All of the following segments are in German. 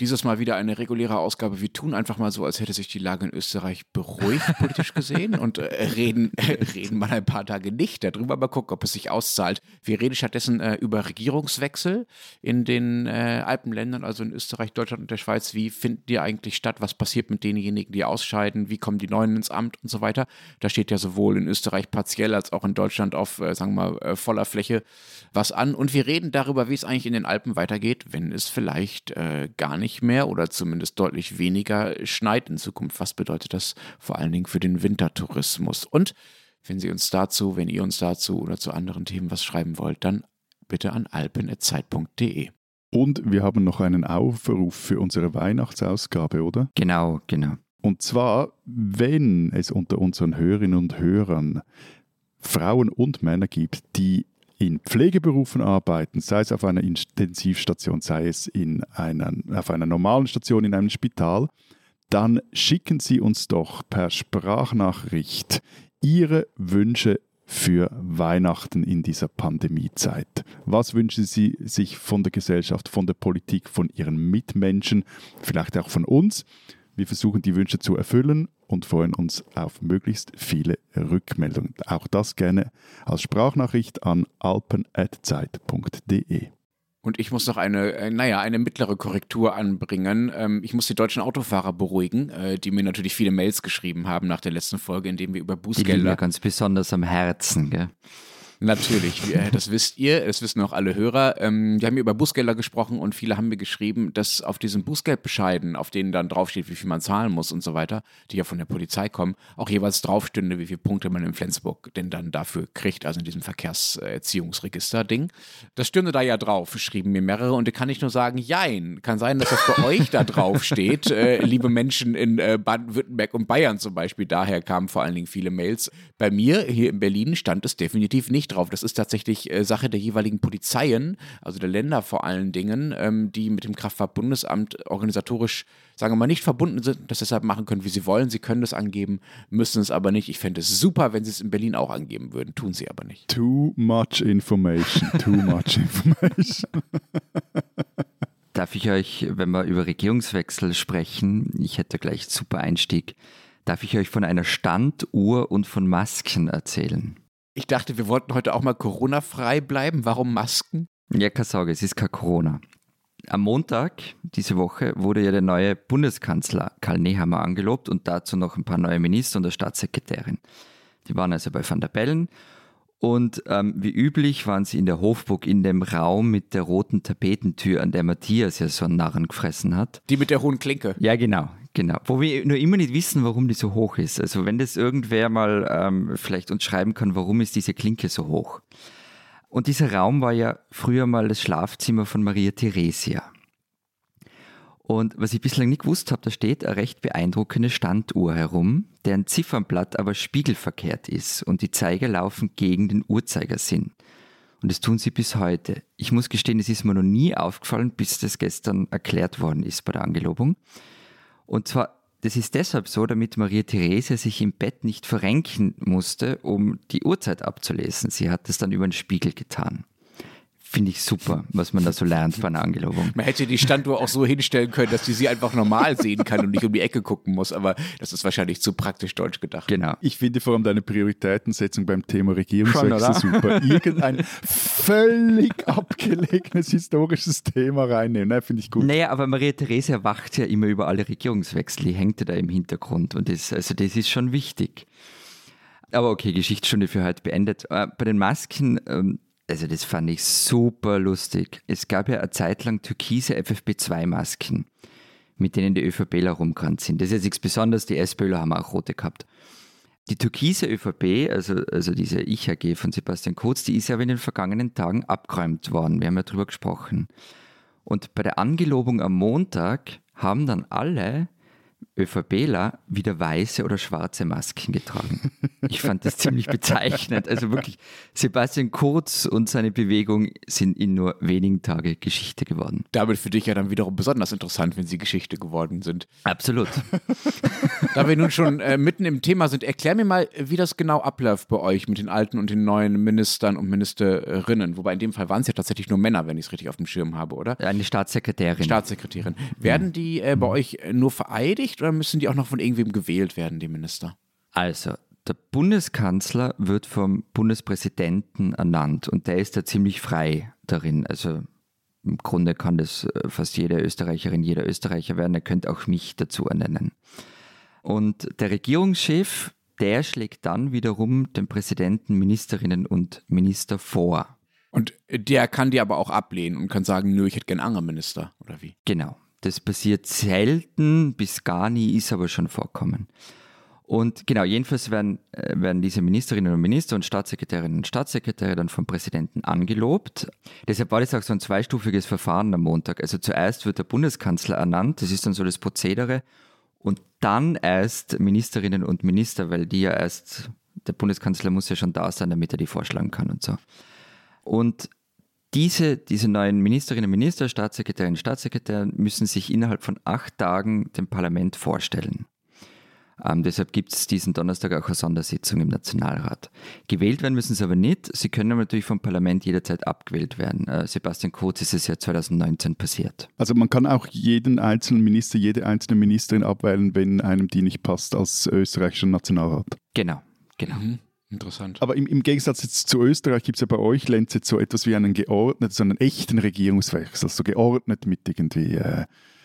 Dieses Mal wieder eine reguläre Ausgabe. Wir tun einfach mal so, als hätte sich die Lage in Österreich beruhigt, politisch gesehen, und äh, reden, äh, reden mal ein paar Tage nicht darüber, mal gucken, ob es sich auszahlt. Wir reden stattdessen äh, über Regierungswechsel in den äh, Alpenländern, also in Österreich, Deutschland und der Schweiz. Wie finden die eigentlich statt? Was passiert mit denjenigen, die ausscheiden? Wie kommen die Neuen ins Amt und so weiter? Da steht ja sowohl in Österreich partiell als auch in Deutschland auf, äh, sagen wir mal, äh, voller Fläche was an. Und wir reden darüber, wie es eigentlich in den Alpen weitergeht, wenn es vielleicht gar nicht nicht mehr oder zumindest deutlich weniger schneit in Zukunft. Was bedeutet das vor allen Dingen für den Wintertourismus? Und wenn Sie uns dazu, wenn ihr uns dazu oder zu anderen Themen was schreiben wollt, dann bitte an alpen.zeit.de. Und wir haben noch einen Aufruf für unsere Weihnachtsausgabe, oder? Genau, genau. Und zwar, wenn es unter unseren Hörerinnen und Hörern Frauen und Männer gibt, die in Pflegeberufen arbeiten, sei es auf einer Intensivstation, sei es in einer, auf einer normalen Station in einem Spital, dann schicken Sie uns doch per Sprachnachricht Ihre Wünsche für Weihnachten in dieser Pandemiezeit. Was wünschen Sie sich von der Gesellschaft, von der Politik, von Ihren Mitmenschen, vielleicht auch von uns? Wir versuchen die Wünsche zu erfüllen und freuen uns auf möglichst viele Rückmeldungen. Auch das gerne als Sprachnachricht an alpen.zeit.de. Und ich muss noch eine, äh, naja, eine mittlere Korrektur anbringen. Ähm, ich muss die deutschen Autofahrer beruhigen, äh, die mir natürlich viele Mails geschrieben haben nach der letzten Folge, in dem wir über Bußgelder. Die liegen mir ganz besonders am Herzen, gell? Natürlich, das wisst ihr, das wissen auch alle Hörer. Ähm, wir haben hier über Bußgelder gesprochen und viele haben mir geschrieben, dass auf diesen Bußgeldbescheiden, auf denen dann draufsteht, wie viel man zahlen muss und so weiter, die ja von der Polizei kommen, auch jeweils draufstünde, wie viele Punkte man in Flensburg denn dann dafür kriegt, also in diesem Verkehrserziehungsregister-Ding. Das stünde da ja drauf, schrieben mir mehrere und da kann ich nur sagen, jein, kann sein, dass das bei euch da drauf steht, äh, liebe Menschen in äh, Baden-Württemberg und Bayern zum Beispiel, daher kamen vor allen Dingen viele Mails. Bei mir hier in Berlin stand es definitiv nicht drauf. Das ist tatsächlich äh, Sache der jeweiligen Polizeien, also der Länder vor allen Dingen, ähm, die mit dem Kraftfahrtbundesamt organisatorisch, sagen wir mal, nicht verbunden sind, das deshalb machen können, wie sie wollen. Sie können das angeben, müssen es aber nicht. Ich fände es super, wenn sie es in Berlin auch angeben würden, tun sie aber nicht. Too much information, too much information. Darf ich euch, wenn wir über Regierungswechsel sprechen, ich hätte gleich einen super Einstieg, darf ich euch von einer Standuhr und von Masken erzählen? Ich dachte, wir wollten heute auch mal Corona-frei bleiben. Warum Masken? Ja, keine Sorge, es ist kein Corona. Am Montag diese Woche wurde ja der neue Bundeskanzler Karl Nehammer angelobt und dazu noch ein paar neue Minister und der Staatssekretärin. Die waren also bei Van der Bellen und ähm, wie üblich waren sie in der Hofburg in dem Raum mit der roten Tapetentür, an der Matthias ja so einen Narren gefressen hat. Die mit der hohen Klinke. Ja, genau. Genau, wo wir nur immer nicht wissen, warum die so hoch ist. Also wenn das irgendwer mal ähm, vielleicht uns schreiben kann, warum ist diese Klinke so hoch? Und dieser Raum war ja früher mal das Schlafzimmer von Maria Theresia. Und was ich bislang nicht gewusst habe, da steht eine recht beeindruckende Standuhr herum, deren Ziffernblatt aber spiegelverkehrt ist und die Zeiger laufen gegen den Uhrzeigersinn. Und das tun sie bis heute. Ich muss gestehen, es ist mir noch nie aufgefallen, bis das gestern erklärt worden ist bei der Angelobung. Und zwar, das ist deshalb so, damit Maria Therese sich im Bett nicht verrenken musste, um die Uhrzeit abzulesen. Sie hat das dann über den Spiegel getan. Finde ich super, was man da so lernt bei einer Angelobung. Man hätte die Standuhr auch so hinstellen können, dass die sie einfach normal sehen kann und nicht um die Ecke gucken muss, aber das ist wahrscheinlich zu praktisch deutsch gedacht. Genau. Ich finde vor allem deine Prioritätensetzung beim Thema Regierungswechsel super. Irgendein völlig abgelegenes historisches Thema reinnehmen, ne, finde ich gut. Naja, aber Maria Therese wacht ja immer über alle Regierungswechsel, die hängt ja da im Hintergrund und das, also das ist schon wichtig. Aber okay, Geschichtsstunde für heute beendet. Äh, bei den Masken ähm, also das fand ich super lustig. Es gab ja eine Zeit lang türkise FFP2-Masken, mit denen die ÖVPler rumgerannt sind. Das ist jetzt nichts Besonderes, die SPÖler haben auch rote gehabt. Die türkise ÖVP, also, also diese Ich-AG von Sebastian Kurz, die ist ja in den vergangenen Tagen abgeräumt worden. Wir haben ja drüber gesprochen. Und bei der Angelobung am Montag haben dann alle ÖVPler wieder weiße oder schwarze Masken getragen. Ich fand das ziemlich bezeichnend. Also wirklich, Sebastian Kurz und seine Bewegung sind in nur wenigen Tagen Geschichte geworden. Damit für dich ja dann wiederum besonders interessant, wenn sie Geschichte geworden sind. Absolut. da wir nun schon äh, mitten im Thema sind, erklär mir mal, wie das genau abläuft bei euch mit den alten und den neuen Ministern und Ministerinnen. Wobei in dem Fall waren es ja tatsächlich nur Männer, wenn ich es richtig auf dem Schirm habe, oder? Eine Staatssekretärin. Staatssekretärin. Werden die äh, bei euch nur vereidigt oder müssen die auch noch von irgendwem gewählt werden, die Minister? Also, der Bundeskanzler wird vom Bundespräsidenten ernannt und der ist da ziemlich frei darin. Also im Grunde kann das äh, fast jede Österreicherin, jeder Österreicher werden. Er könnte auch mich dazu ernennen. Und der Regierungschef, der schlägt dann wiederum den Präsidenten, Ministerinnen und Minister vor. Und der kann die aber auch ablehnen und kann sagen, nö, ich hätte gern anderen Minister, oder wie? Genau. Das passiert selten, bis gar nie, ist aber schon vorkommen. Und genau, jedenfalls werden, äh, werden diese Ministerinnen und Minister und Staatssekretärinnen und Staatssekretäre dann vom Präsidenten angelobt. Deshalb war das auch so ein zweistufiges Verfahren am Montag. Also zuerst wird der Bundeskanzler ernannt, das ist dann so das Prozedere, und dann erst Ministerinnen und Minister, weil die ja erst, der Bundeskanzler muss ja schon da sein, damit er die vorschlagen kann und so. Und diese, diese neuen Ministerinnen und Minister, Staatssekretärinnen und Staatssekretäre müssen sich innerhalb von acht Tagen dem Parlament vorstellen. Ähm, deshalb gibt es diesen Donnerstag auch eine Sondersitzung im Nationalrat. Gewählt werden müssen sie aber nicht. Sie können natürlich vom Parlament jederzeit abgewählt werden. Äh, Sebastian Kurz ist es ja 2019 passiert. Also man kann auch jeden einzelnen Minister, jede einzelne Ministerin abwählen, wenn einem die nicht passt als österreichischer Nationalrat. Genau, genau. Mhm. Interessant. Aber im, im Gegensatz jetzt zu Österreich gibt es ja bei euch, Lenz, jetzt so etwas wie einen geordneten, so einen echten Regierungswechsel, so geordnet mit irgendwie äh,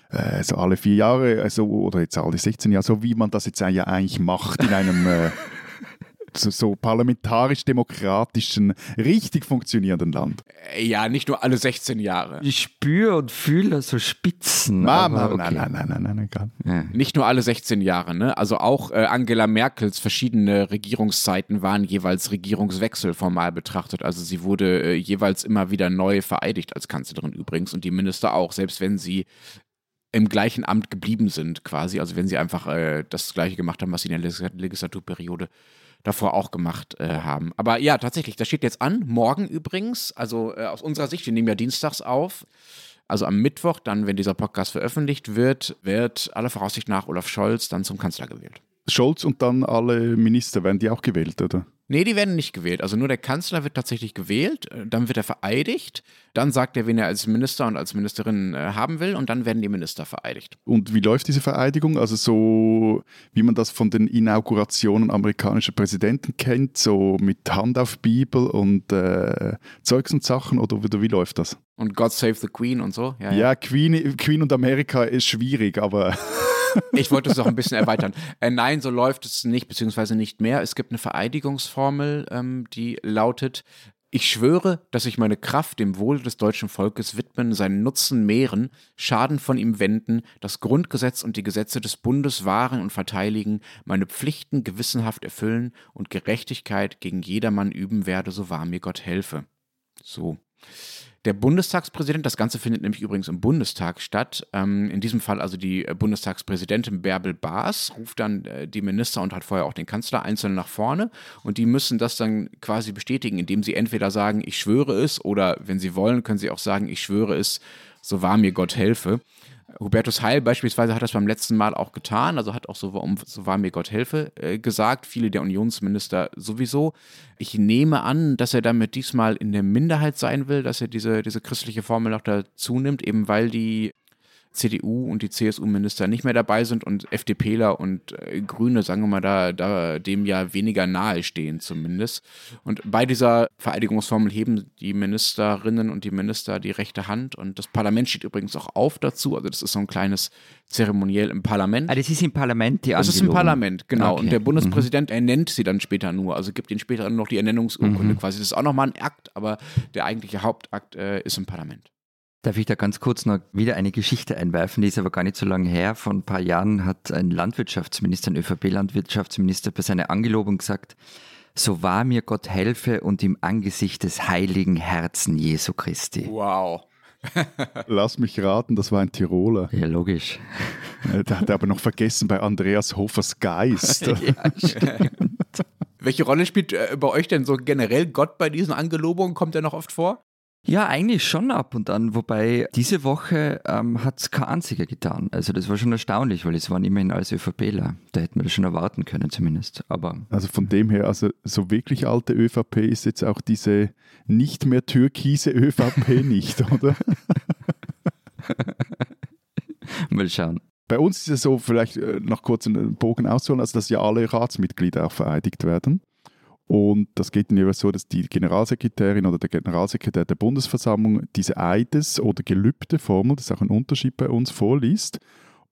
äh, so alle vier Jahre also, oder jetzt alle 16 Jahre, so wie man das jetzt ja eigentlich macht in einem äh, so, parlamentarisch-demokratischen, richtig funktionierenden Land. Ja, nicht nur alle 16 Jahre. Ich spüre und fühle so Spitzen. Aber, okay. Nein, nein, nein, nein, nein, nein, nein. Nicht nur alle 16 Jahre, ne? Also auch äh, Angela Merkels verschiedene Regierungszeiten waren jeweils Regierungswechsel formal betrachtet. Also sie wurde äh, jeweils immer wieder neu vereidigt als Kanzlerin übrigens und die Minister auch, selbst wenn sie im gleichen Amt geblieben sind, quasi. Also wenn sie einfach äh, das Gleiche gemacht haben, was sie in der Legislaturperiode davor auch gemacht äh, haben. Aber ja, tatsächlich, das steht jetzt an. Morgen übrigens, also äh, aus unserer Sicht, wir nehmen ja dienstags auf. Also am Mittwoch, dann, wenn dieser Podcast veröffentlicht wird, wird aller Voraussicht nach Olaf Scholz dann zum Kanzler gewählt. Scholz und dann alle Minister, werden die auch gewählt, oder? Nee, die werden nicht gewählt. Also nur der Kanzler wird tatsächlich gewählt, äh, dann wird er vereidigt, dann sagt er, wen er als Minister und als Ministerin äh, haben will und dann werden die Minister vereidigt. Und wie läuft diese Vereidigung? Also so, wie man das von den Inaugurationen amerikanischer Präsidenten kennt, so mit Hand auf Bibel und äh, Zeugs und Sachen oder, oder wie läuft das? Und God Save the Queen und so? Ja, ja. ja Queen, Queen und Amerika ist schwierig, aber... Ich wollte es auch ein bisschen erweitern. Äh, nein, so läuft es nicht, beziehungsweise nicht mehr. Es gibt eine Vereidigungsformel, ähm, die lautet, ich schwöre, dass ich meine Kraft dem Wohle des deutschen Volkes widmen, seinen Nutzen mehren, Schaden von ihm wenden, das Grundgesetz und die Gesetze des Bundes wahren und verteidigen, meine Pflichten gewissenhaft erfüllen und Gerechtigkeit gegen jedermann üben werde, so wahr mir Gott helfe. So der Bundestagspräsident, das Ganze findet nämlich übrigens im Bundestag statt, ähm, in diesem Fall also die äh, Bundestagspräsidentin Bärbel Baas, ruft dann äh, die Minister und hat vorher auch den Kanzler einzeln nach vorne und die müssen das dann quasi bestätigen, indem sie entweder sagen, ich schwöre es oder wenn sie wollen, können sie auch sagen, ich schwöre es, so wahr mir Gott helfe. Hubertus Heil beispielsweise hat das beim letzten Mal auch getan, also hat auch so, so war mir Gott helfe äh, gesagt, viele der Unionsminister sowieso. Ich nehme an, dass er damit diesmal in der Minderheit sein will, dass er diese, diese christliche Formel noch dazu nimmt, eben weil die CDU und die CSU-Minister nicht mehr dabei sind und FDPler und äh, Grüne, sagen wir mal, da, da dem ja weniger nahe stehen zumindest. Und bei dieser Vereidigungsformel heben die Ministerinnen und die Minister die rechte Hand und das Parlament steht übrigens auch auf dazu. Also das ist so ein kleines Zeremoniell im Parlament. Ah, das ist im Parlament die. Das ist im Parlament, genau. Okay. Und der Bundespräsident mhm. ernennt sie dann später nur, also gibt ihnen später noch die Ernennungsurkunde mhm. quasi. Das ist auch nochmal ein Akt, aber der eigentliche Hauptakt äh, ist im Parlament. Darf ich da ganz kurz noch wieder eine Geschichte einwerfen, die ist aber gar nicht so lange her. Vor ein paar Jahren hat ein Landwirtschaftsminister, ein ÖVP-Landwirtschaftsminister bei seiner Angelobung gesagt, so wahr mir Gott helfe und im Angesicht des heiligen Herzen Jesu Christi. Wow. Lass mich raten, das war ein Tiroler. Ja, logisch. Der hat aber noch vergessen bei Andreas Hofers Geist. ja, stimmt. Welche Rolle spielt äh, bei euch denn so generell Gott bei diesen Angelobungen? Kommt er noch oft vor? Ja, eigentlich schon ab und an, wobei diese Woche ähm, hat es kein einziger getan. Also das war schon erstaunlich, weil es waren immerhin alles ÖVPler. Da hätten wir das schon erwarten können zumindest. Aber Also von dem her, also so wirklich alte ÖVP ist jetzt auch diese nicht mehr türkise ÖVP nicht, oder? mal schauen. Bei uns ist es so, vielleicht äh, noch kurz einen Bogen ausholen, also dass ja alle Ratsmitglieder auch vereidigt werden. Und das geht dann jeweils so, dass die Generalsekretärin oder der Generalsekretär der Bundesversammlung diese Eides- oder Gelübdeformel, das ist auch ein Unterschied bei uns, vorliest.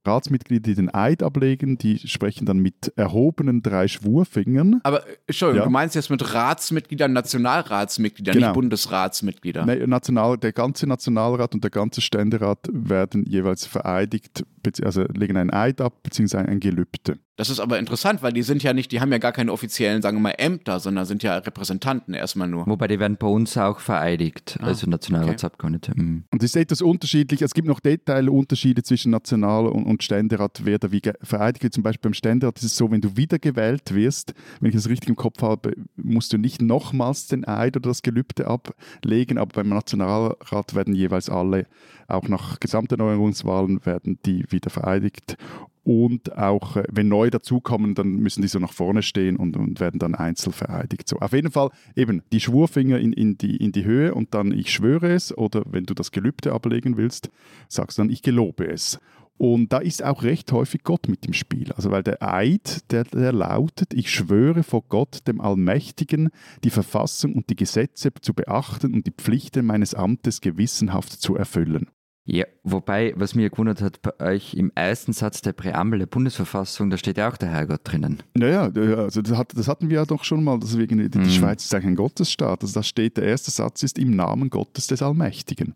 Ratsmitglieder, die den Eid ablegen, die sprechen dann mit erhobenen drei Schwurfingern. Aber Entschuldigung, Ja. du meinst jetzt mit Ratsmitgliedern, Nationalratsmitgliedern, Genau. nicht Bundesratsmitglieder. Nee, National, der ganze Nationalrat und der ganze Ständerat werden jeweils vereidigt, also legen einen Eid ab, beziehungsweise ein Gelübde. Das ist aber interessant, weil die sind ja nicht, die haben ja gar keine offiziellen, sagen wir mal, Ämter, sondern sind ja Repräsentanten erstmal nur. Wobei die werden bei uns auch vereidigt, Ah, also Nationalratsabgeordnete. Mhm. Und es ist etwas unterschiedlich. Es gibt noch Detailunterschiede zwischen National- und, und Ständerat, wer da wie vereidigt wird. Zum Beispiel beim Ständerat ist es so, wenn du wiedergewählt wirst, wenn ich das richtig im Kopf habe, musst du nicht nochmals den Eid oder das Gelübde ablegen, aber beim Nationalrat werden jeweils alle, auch nach Gesamterneuerungswahlen, werden die wieder vereidigt. Und auch, äh, wenn neu dazukommen, dann müssen die so nach vorne stehen und, und werden dann einzeln vereidigt. So, auf jeden Fall eben die Schwurfinger in, in, die, in die Höhe und dann ich schwöre es oder wenn du das Gelübde ablegen willst, sagst du dann ich gelobe es. Und da ist auch recht häufig Gott mit im Spiel. Also weil der Eid, der, der lautet, ich schwöre vor Gott, dem Allmächtigen, die Verfassung und die Gesetze zu beachten und die Pflichten meines Amtes gewissenhaft zu erfüllen. Ja, wobei, was mir gewundert hat, bei euch im ersten Satz der Präambel der Bundesverfassung, da steht ja auch der Herrgott drinnen. Naja, also das, hat, das hatten wir ja doch schon mal, deswegen die, die Mhm. Schweiz ist eigentlich ein Gottesstaat. Also da steht, der erste Satz ist im Namen Gottes des Allmächtigen.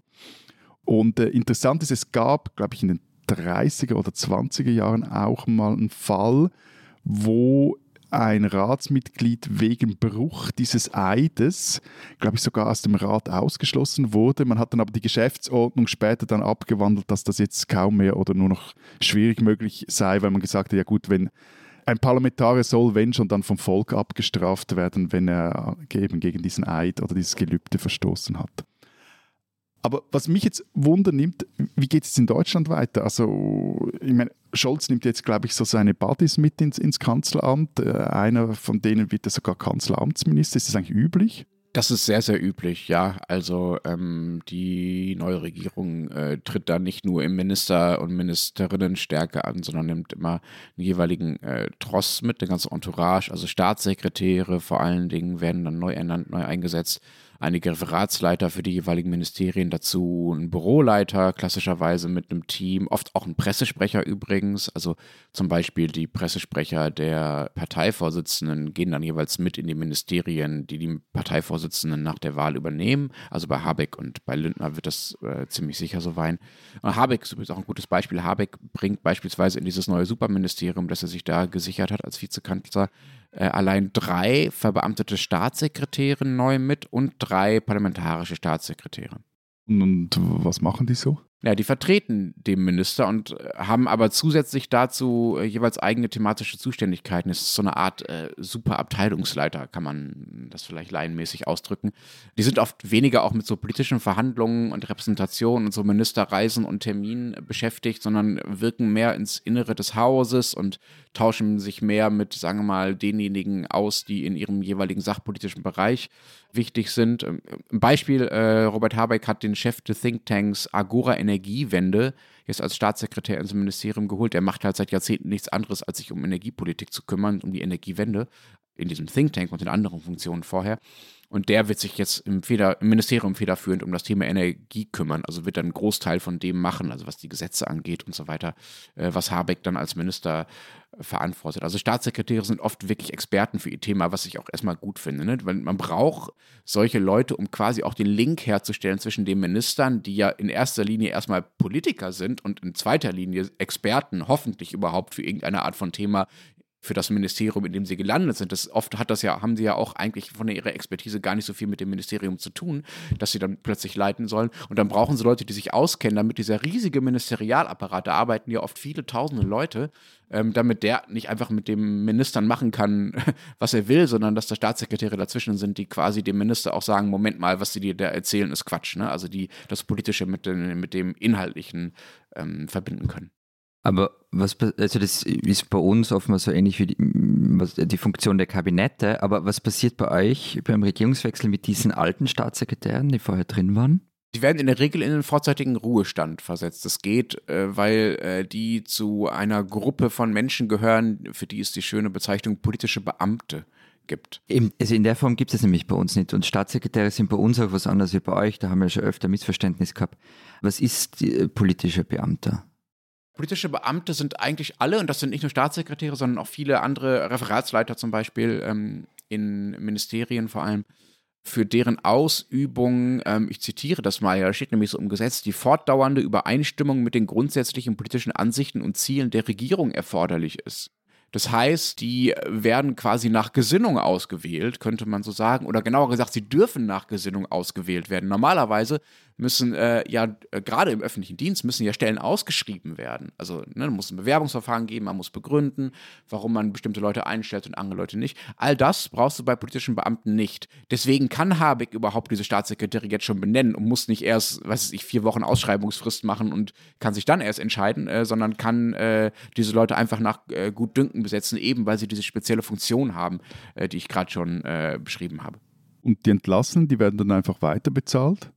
Und äh, interessant ist, es gab, glaube ich, in den 30er oder 20er Jahren auch mal einen Fall, wo ein Ratsmitglied wegen Bruch dieses Eides, glaube ich, sogar aus dem Rat ausgeschlossen wurde. Man hat dann aber die Geschäftsordnung später dann abgewandelt, dass das jetzt kaum mehr oder nur noch schwierig möglich sei, weil man gesagt hat, ja gut, wenn ein Parlamentarier soll, wenn schon, dann vom Volk abgestraft werden, wenn er eben gegen diesen Eid oder dieses Gelübde verstoßen hat. Aber was mich jetzt Wunder nimmt, wie geht es in Deutschland weiter? Also, ich meine, Scholz nimmt jetzt, glaube ich, so seine Buddies mit ins, ins Kanzleramt. Äh, einer von denen wird ja sogar Kanzleramtsminister. Ist das eigentlich üblich? Das ist sehr, sehr üblich, ja. Also ähm, die neue Regierung äh, tritt da nicht nur im Minister- und Ministerinnenstärke an, sondern nimmt immer einen jeweiligen äh, Tross mit, der ganze Entourage, also Staatssekretäre vor allen Dingen werden dann neu ernannt, neu eingesetzt. Einige Referatsleiter für die jeweiligen Ministerien dazu, ein Büroleiter klassischerweise mit einem Team, oft auch ein Pressesprecher übrigens. Also zum Beispiel die Pressesprecher der Parteivorsitzenden gehen dann jeweils mit in die Ministerien, die die Parteivorsitzenden nach der Wahl übernehmen. Also bei Habeck und bei Lindner wird das äh, ziemlich sicher so sein. Und Habeck ist übrigens auch ein gutes Beispiel. Habeck bringt beispielsweise in dieses neue Superministerium, das er sich da gesichert hat als Vizekanzler, allein drei verbeamtete Staatssekretäre neu mit und drei parlamentarische Staatssekretäre. Und, und was machen die so? Ja, die vertreten den Minister und äh, haben aber zusätzlich dazu äh, jeweils eigene thematische Zuständigkeiten. Es ist so eine Art äh, Superabteilungsleiter, kann man das vielleicht laienmäßig ausdrücken. Die sind oft weniger auch mit so politischen Verhandlungen und Repräsentationen und so Ministerreisen und Terminen beschäftigt, sondern wirken mehr ins Innere des Hauses und tauschen sich mehr mit, sagen wir mal, denjenigen aus, die in ihrem jeweiligen sachpolitischen Bereich wichtig sind. Ähm, Ein Beispiel, äh, Robert Habeck hat den Chef des Thinktanks Agora Energiewende jetzt als Staatssekretär ins Ministerium geholt. Er macht halt seit Jahrzehnten nichts anderes, als sich um Energiepolitik zu kümmern, um die Energiewende in diesem Think Tank und in anderen Funktionen vorher. Und der wird sich jetzt im, Feder, im Ministerium federführend um das Thema Energie kümmern. Also wird dann einen Großteil von dem machen, also was die Gesetze angeht und so weiter, äh, was Habeck dann als Minister verantwortet. Also Staatssekretäre sind oft wirklich Experten für ihr Thema, was ich auch erstmal gut finde. Ne? Weil man braucht solche Leute, um quasi auch den Link herzustellen zwischen den Ministern, die ja in erster Linie erstmal Politiker sind und in zweiter Linie Experten, hoffentlich überhaupt für irgendeine Art von Thema, für das Ministerium, in dem sie gelandet sind. Das oft hat das ja, haben sie ja auch eigentlich von ihrer Expertise gar nicht so viel mit dem Ministerium zu tun, dass sie dann plötzlich leiten sollen. Und dann brauchen sie Leute, die sich auskennen, damit dieser riesige Ministerialapparat, da arbeiten ja oft viele tausende Leute, ähm, damit der nicht einfach mit dem Ministern machen kann, was er will, sondern dass da Staatssekretäre dazwischen sind, die quasi dem Minister auch sagen, Moment mal, was sie dir da erzählen, ist Quatsch. Ne? Also die das Politische mit, den, mit dem Inhaltlichen ähm, verbinden können. Aber was, also das ist bei uns oftmals so ähnlich wie die, was, die Funktion der Kabinette, aber was passiert bei euch beim Regierungswechsel mit diesen alten Staatssekretären, die vorher drin waren? Die werden in der Regel in den vorzeitigen Ruhestand versetzt. Das geht, äh, weil äh, die zu einer Gruppe von Menschen gehören, für die es die schöne Bezeichnung politische Beamte gibt. Also in der Form gibt es nämlich bei uns nicht. Und Staatssekretäre sind bei uns auch was anderes wie bei euch. Da haben wir schon öfter Missverständnis gehabt. Was ist die, äh, politischer Beamter? Politische Beamte sind eigentlich alle, und das sind nicht nur Staatssekretäre, sondern auch viele andere Referatsleiter zum Beispiel ähm, in Ministerien vor allem, für deren Ausübung, ähm, ich zitiere das mal, ja, steht nämlich so im Gesetz, die fortdauernde Übereinstimmung mit den grundsätzlichen politischen Ansichten und Zielen der Regierung erforderlich ist. Das heißt, die werden quasi nach Gesinnung ausgewählt, könnte man so sagen. Oder genauer gesagt, sie dürfen nach Gesinnung ausgewählt werden. Normalerweise müssen äh, ja äh, gerade im öffentlichen Dienst müssen ja Stellen ausgeschrieben werden. Also ne, muss ein Bewerbungsverfahren geben, man muss begründen, warum man bestimmte Leute einstellt und andere Leute nicht. All das brauchst du bei politischen Beamten nicht. Deswegen kann Habeck überhaupt diese Staatssekretäre jetzt schon benennen und muss nicht erst, weiß ich, vier Wochen Ausschreibungsfrist machen und kann sich dann erst entscheiden, äh, sondern kann äh, diese Leute einfach nach äh, Gutdünken besetzen, eben weil sie diese spezielle Funktion haben, äh, die ich gerade schon beschrieben habe. Und die Entlassenen, die werden dann einfach weiter bezahlt?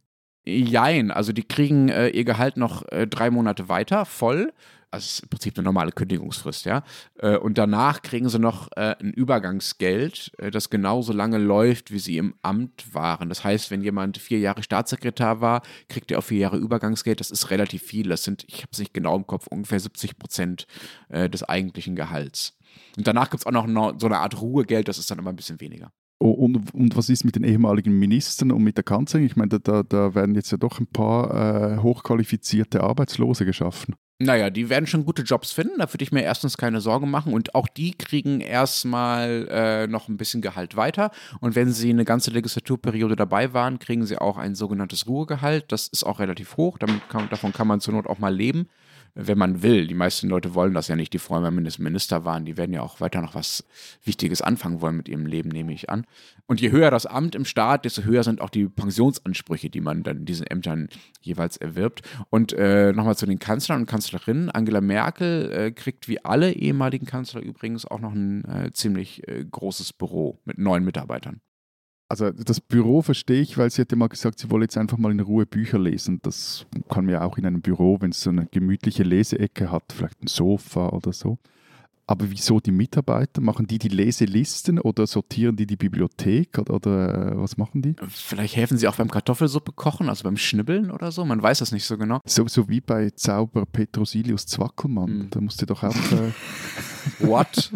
Jein, also die kriegen äh, ihr Gehalt noch äh, drei Monate weiter, voll. Also ist im Prinzip eine normale Kündigungsfrist, ja. Äh, und danach kriegen sie noch äh, ein Übergangsgeld, äh, das genauso lange läuft, wie sie im Amt waren. Das heißt, wenn jemand vier Jahre Staatssekretär war, kriegt er auch vier Jahre Übergangsgeld. Das ist relativ viel. Das sind, ich habe es nicht genau im Kopf, ungefähr 70 Prozent äh, des eigentlichen Gehalts. Und danach gibt es auch noch so eine Art Ruhegeld, das ist dann immer ein bisschen weniger. Oh, und, und, was ist mit den ehemaligen Ministern und mit der Kanzlerin? Ich meine, da, da werden jetzt ja doch ein paar äh, hochqualifizierte Arbeitslose geschaffen. Naja, die werden schon gute Jobs finden, da würde ich mir erstens keine Sorgen machen. Und auch die kriegen erstmal äh, noch ein bisschen Gehalt weiter. Und wenn sie eine ganze Legislaturperiode dabei waren, kriegen sie auch ein sogenanntes Ruhegehalt. Das ist auch relativ hoch, kann, davon kann man zur Not auch mal leben wenn man will. Die meisten Leute wollen das ja nicht, die vorher mal Minister waren. Die werden ja auch weiter noch was Wichtiges anfangen wollen mit ihrem Leben, nehme ich an. Und je höher das Amt im Staat, desto höher sind auch die Pensionsansprüche, die man dann in diesen Ämtern jeweils erwirbt. Und äh, nochmal zu den Kanzlern und Kanzlerinnen. Angela Merkel äh, kriegt wie alle ehemaligen Kanzler übrigens auch noch ein äh, ziemlich äh, großes Büro mit neun Mitarbeitern. Also das Büro verstehe ich, weil sie hat ja mal gesagt, sie wolle jetzt einfach mal in Ruhe Bücher lesen. Das kann man ja auch in einem Büro, wenn es so eine gemütliche Leseecke hat, vielleicht ein Sofa oder so. Aber wieso die Mitarbeiter? Machen die die Leselisten oder sortieren die die Bibliothek oder, oder äh, was machen die? Vielleicht helfen sie auch beim Kartoffelsuppe kochen, also beim Schnibbeln oder so. Man weiß das nicht so genau. So, so wie bei Zauber Petrosilius Zwackelmann. Mhm. Da musste doch auch. Äh, What?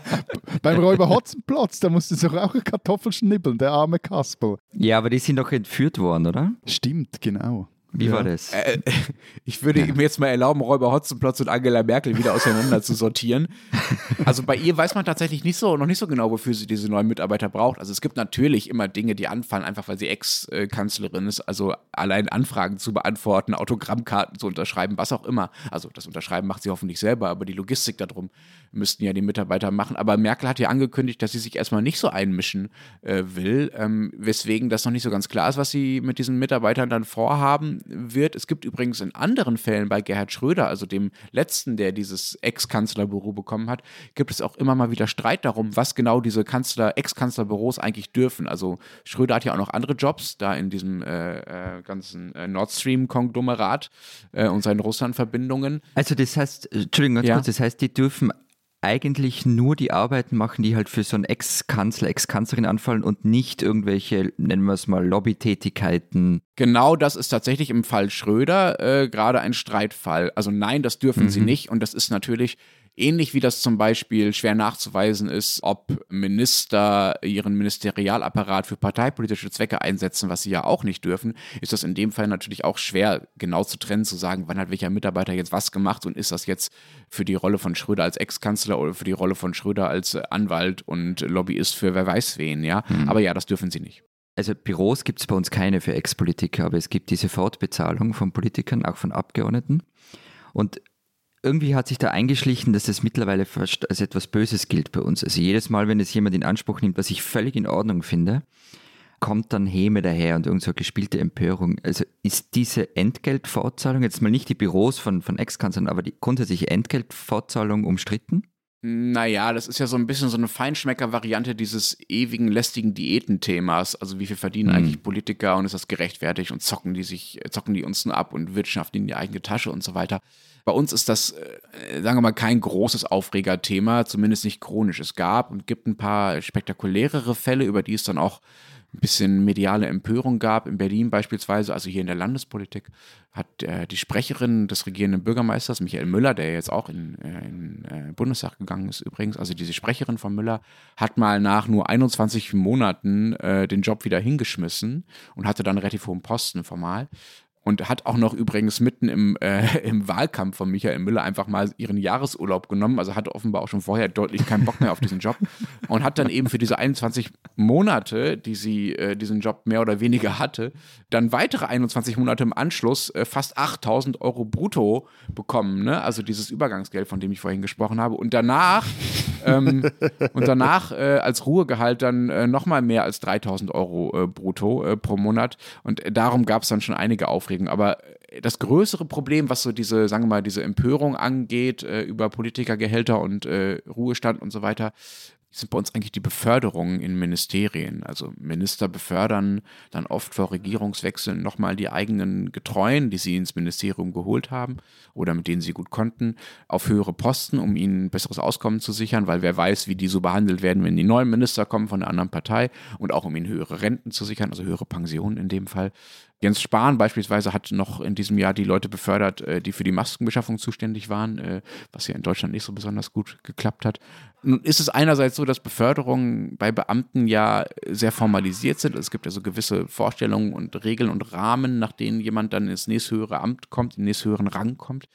beim Räuber Hotzenplotz, da musste doch auch Kartoffel schnibbeln, der arme Kasper. Ja, aber die sind doch entführt worden, oder? Stimmt, genau. Wie ja. war das? Äh, ich würde ja. ihm jetzt mal erlauben, Räuber Hotzenplotz und Angela Merkel wieder auseinander zu sortieren. Also bei ihr weiß man tatsächlich nicht so, noch nicht so genau, wofür sie diese neuen Mitarbeiter braucht. Also es gibt natürlich immer Dinge, die anfallen, einfach weil sie Ex-Kanzlerin ist. Also allein Anfragen zu beantworten, Autogrammkarten zu unterschreiben, was auch immer. Also das Unterschreiben macht sie hoffentlich selber, aber die Logistik darum müssten ja die Mitarbeiter machen. Aber Merkel hat ja angekündigt, dass sie sich erstmal nicht so einmischen äh, will, ähm, weswegen das noch nicht so ganz klar ist, was sie mit diesen Mitarbeitern dann vorhaben wird. Es gibt übrigens in anderen Fällen bei Gerhard Schröder, also dem letzten, der dieses Ex-Kanzlerbüro bekommen hat, gibt es auch immer mal wieder Streit darum, was genau diese Kanzler, Ex-Kanzlerbüros eigentlich dürfen. Also Schröder hat ja auch noch andere Jobs, da in diesem äh, äh, ganzen äh, Nord Stream-Konglomerat äh, und seinen Russland-Verbindungen. Also das heißt, Entschuldigung, ganz ja? kurz, das heißt, die dürfen eigentlich nur die Arbeiten machen, die halt für so einen Ex-Kanzler, Ex-Kanzlerin anfallen und nicht irgendwelche, nennen wir es mal, Lobbytätigkeiten. Genau das ist tatsächlich im Fall Schröder äh, gerade ein Streitfall. Also nein, das dürfen mhm. sie nicht und das ist natürlich Ähnlich wie das zum Beispiel schwer nachzuweisen ist, ob Minister ihren Ministerialapparat für parteipolitische Zwecke einsetzen, was sie ja auch nicht dürfen, ist das in dem Fall natürlich auch schwer genau zu trennen, zu sagen, wann hat welcher Mitarbeiter jetzt was gemacht und ist das jetzt für die Rolle von Schröder als Ex-Kanzler oder für die Rolle von Schröder als Anwalt und Lobbyist für wer weiß wen, ja. Mhm. Aber ja, das dürfen sie nicht. Also Büros gibt es bei uns keine für Ex-Politiker, aber es gibt diese Fortbezahlung von Politikern, auch von Abgeordneten. Und irgendwie hat sich da eingeschlichen, dass das mittlerweile fast als etwas Böses gilt bei uns. Also jedes Mal, wenn es jemand in Anspruch nimmt, was ich völlig in Ordnung finde, kommt dann Häme daher und irgend so gespielte Empörung. Also ist diese Entgeltfortzahlung, jetzt mal nicht die Büros von, von Ex-Kanzlern, aber die grundsätzliche Entgeltfortzahlung umstritten? Naja, das ist ja so ein bisschen so eine Feinschmecker-Variante dieses ewigen lästigen Diätenthemas. Also wie viel verdienen mhm. eigentlich Politiker und ist das gerechtfertigt und zocken die sich, zocken die uns nur ab und wirtschaften in die eigene Tasche und so weiter. Bei uns ist das, äh, sagen wir mal, kein großes Aufregerthema, zumindest nicht chronisch. Es gab und gibt ein paar spektakulärere Fälle, über die es dann auch ein bisschen mediale Empörung gab. In Berlin beispielsweise, also hier in der Landespolitik, hat äh, die Sprecherin des regierenden Bürgermeisters, Michael Müller, der jetzt auch in, äh, in äh, Bundestag gegangen ist übrigens, also diese Sprecherin von Müller, hat mal nach nur 21 Monaten äh, den Job wieder hingeschmissen und hatte dann relativ hohen Posten formal und hat auch noch übrigens mitten im, äh, im Wahlkampf von Michael Müller einfach mal ihren Jahresurlaub genommen. Also hatte offenbar auch schon vorher deutlich keinen Bock mehr auf diesen Job und hat dann eben für diese 21 Monate, die sie äh, diesen Job mehr oder weniger hatte, dann weitere 21 Monate im Anschluss äh, fast 8000 Euro brutto bekommen. Ne? Also dieses Übergangsgeld, von dem ich vorhin gesprochen habe. Und danach, ähm, und danach äh, als Ruhegehalt dann äh, nochmal mehr als 3000 Euro äh, brutto äh, pro Monat. Und darum gab es dann schon einige Aufregungen aufregen. Aber das größere Problem, was so diese, sagen wir mal, diese Empörung angeht äh, über Politikergehälter und äh, Ruhestand und so weiter, sind bei uns eigentlich die Beförderungen in Ministerien. Also Minister befördern dann oft vor Regierungswechseln nochmal die eigenen Getreuen, die sie ins Ministerium geholt haben oder mit denen sie gut konnten, auf höhere Posten, um ihnen besseres Auskommen zu sichern, weil wer weiß, wie die so behandelt werden, wenn die neuen Minister kommen von einer anderen Partei und auch um ihnen höhere Renten zu sichern, also höhere Pensionen in dem Fall. Jens Spahn beispielsweise hat noch in diesem Jahr die Leute befördert, äh, die für die Maskenbeschaffung zuständig waren, äh, was ja in Deutschland nicht so besonders gut geklappt hat. Nun ist es einerseits so, dass Beförderungen bei Beamten ja sehr formalisiert sind. Es gibt ja so gewisse Vorstellungen und Regeln und Rahmen, nach denen jemand dann ins nächsthöhere Amt kommt, in den nächsthöheren Rang kommt.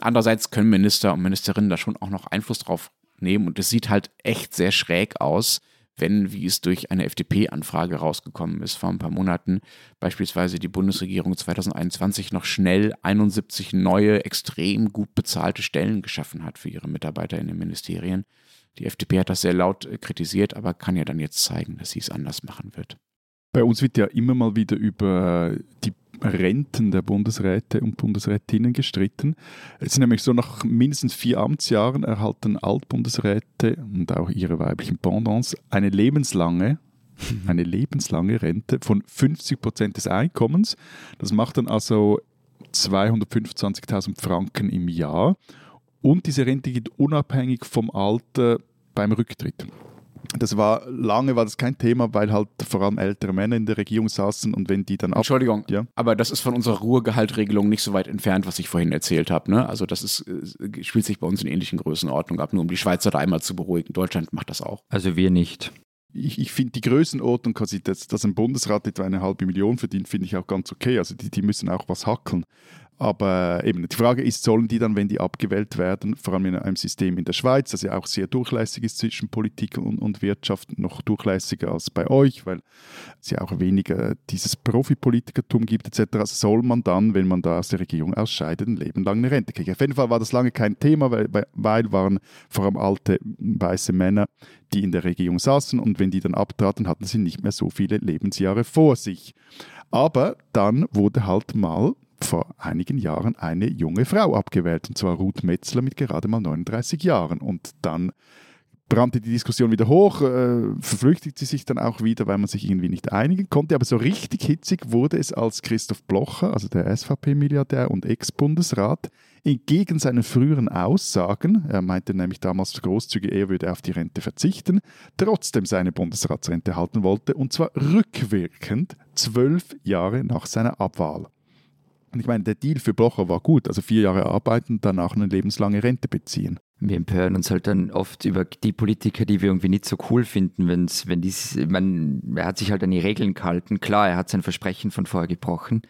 Andererseits können Minister und Ministerinnen da schon auch noch Einfluss drauf nehmen und es sieht halt echt sehr schräg aus, wenn, wie es durch eine FDP-Anfrage rausgekommen ist vor ein paar Monaten, beispielsweise die Bundesregierung 2021 noch schnell 71 neue, extrem gut bezahlte Stellen geschaffen hat für ihre Mitarbeiter in den Ministerien. Die FDP hat das sehr laut äh, kritisiert, aber kann ja dann jetzt zeigen, dass sie es anders machen wird. Bei uns wird ja immer mal wieder über die Renten der Bundesräte und Bundesrätinnen gestritten. Es sind nämlich so nach mindestens vier Amtsjahren erhalten Altbundesräte und auch ihre weiblichen Pendants eine lebenslange eine lebenslange Rente von 50 Prozent des Einkommens. Das macht dann also 225.000 Franken im Jahr. Und diese Rente geht unabhängig vom Alter beim Rücktritt. Das war lange war das kein Thema, weil halt vor allem ältere Männer in der Regierung saßen und wenn die dann ab Entschuldigung, ja? aber das ist von unserer Ruhegehaltregelung nicht so weit entfernt, was ich vorhin erzählt habe. Ne? Also das ist, äh, spielt sich bei uns in ähnlichen Größenordnungen ab, nur um die Schweizer da einmal zu beruhigen. Deutschland macht das auch. Also wir nicht. Ich, ich finde die Größenordnung, quasi, dass, dass ein Bundesrat etwa eine halbe Million verdient, finde ich auch ganz okay. Also die, die müssen auch was hackeln. Aber eben, die Frage ist, sollen die dann, wenn die abgewählt werden, vor allem in einem System in der Schweiz, das ja auch sehr durchlässig ist zwischen Politik und, und Wirtschaft, noch durchlässiger als bei euch, weil es ja auch weniger dieses Profipolitikertum gibt etc., also soll man dann, wenn man da aus der Regierung ausscheidet, ein Leben lang eine Rente kriegen. Auf jeden Fall war das lange kein Thema, weil, weil waren vor allem alte weiße Männer, die in der Regierung saßen und wenn die dann abtraten, hatten sie nicht mehr so viele Lebensjahre vor sich. Aber dann wurde halt mal vor einigen Jahren eine junge Frau abgewählt, und zwar Ruth Metzler mit gerade mal 39 Jahren. Und dann brannte die Diskussion wieder hoch, äh, verflüchtigt sie sich dann auch wieder, weil man sich irgendwie nicht einigen konnte. Aber so richtig hitzig wurde es, als Christoph Blocher, also der SVP-Milliardär und Ex-Bundesrat, entgegen seinen früheren Aussagen, er meinte nämlich damals großzügig, er würde auf die Rente verzichten, trotzdem seine Bundesratsrente halten wollte, und zwar rückwirkend zwölf Jahre nach seiner Abwahl. Und ich meine, der Deal für Blocher war gut, also vier Jahre arbeiten, danach eine lebenslange Rente beziehen. wir empören uns halt dann oft über die Politiker, die wir irgendwie nicht so cool finden, wenn's, wenn dies, man, er hat sich halt an die Regeln gehalten. Klar, er hat sein Versprechen von vorher gebrochen.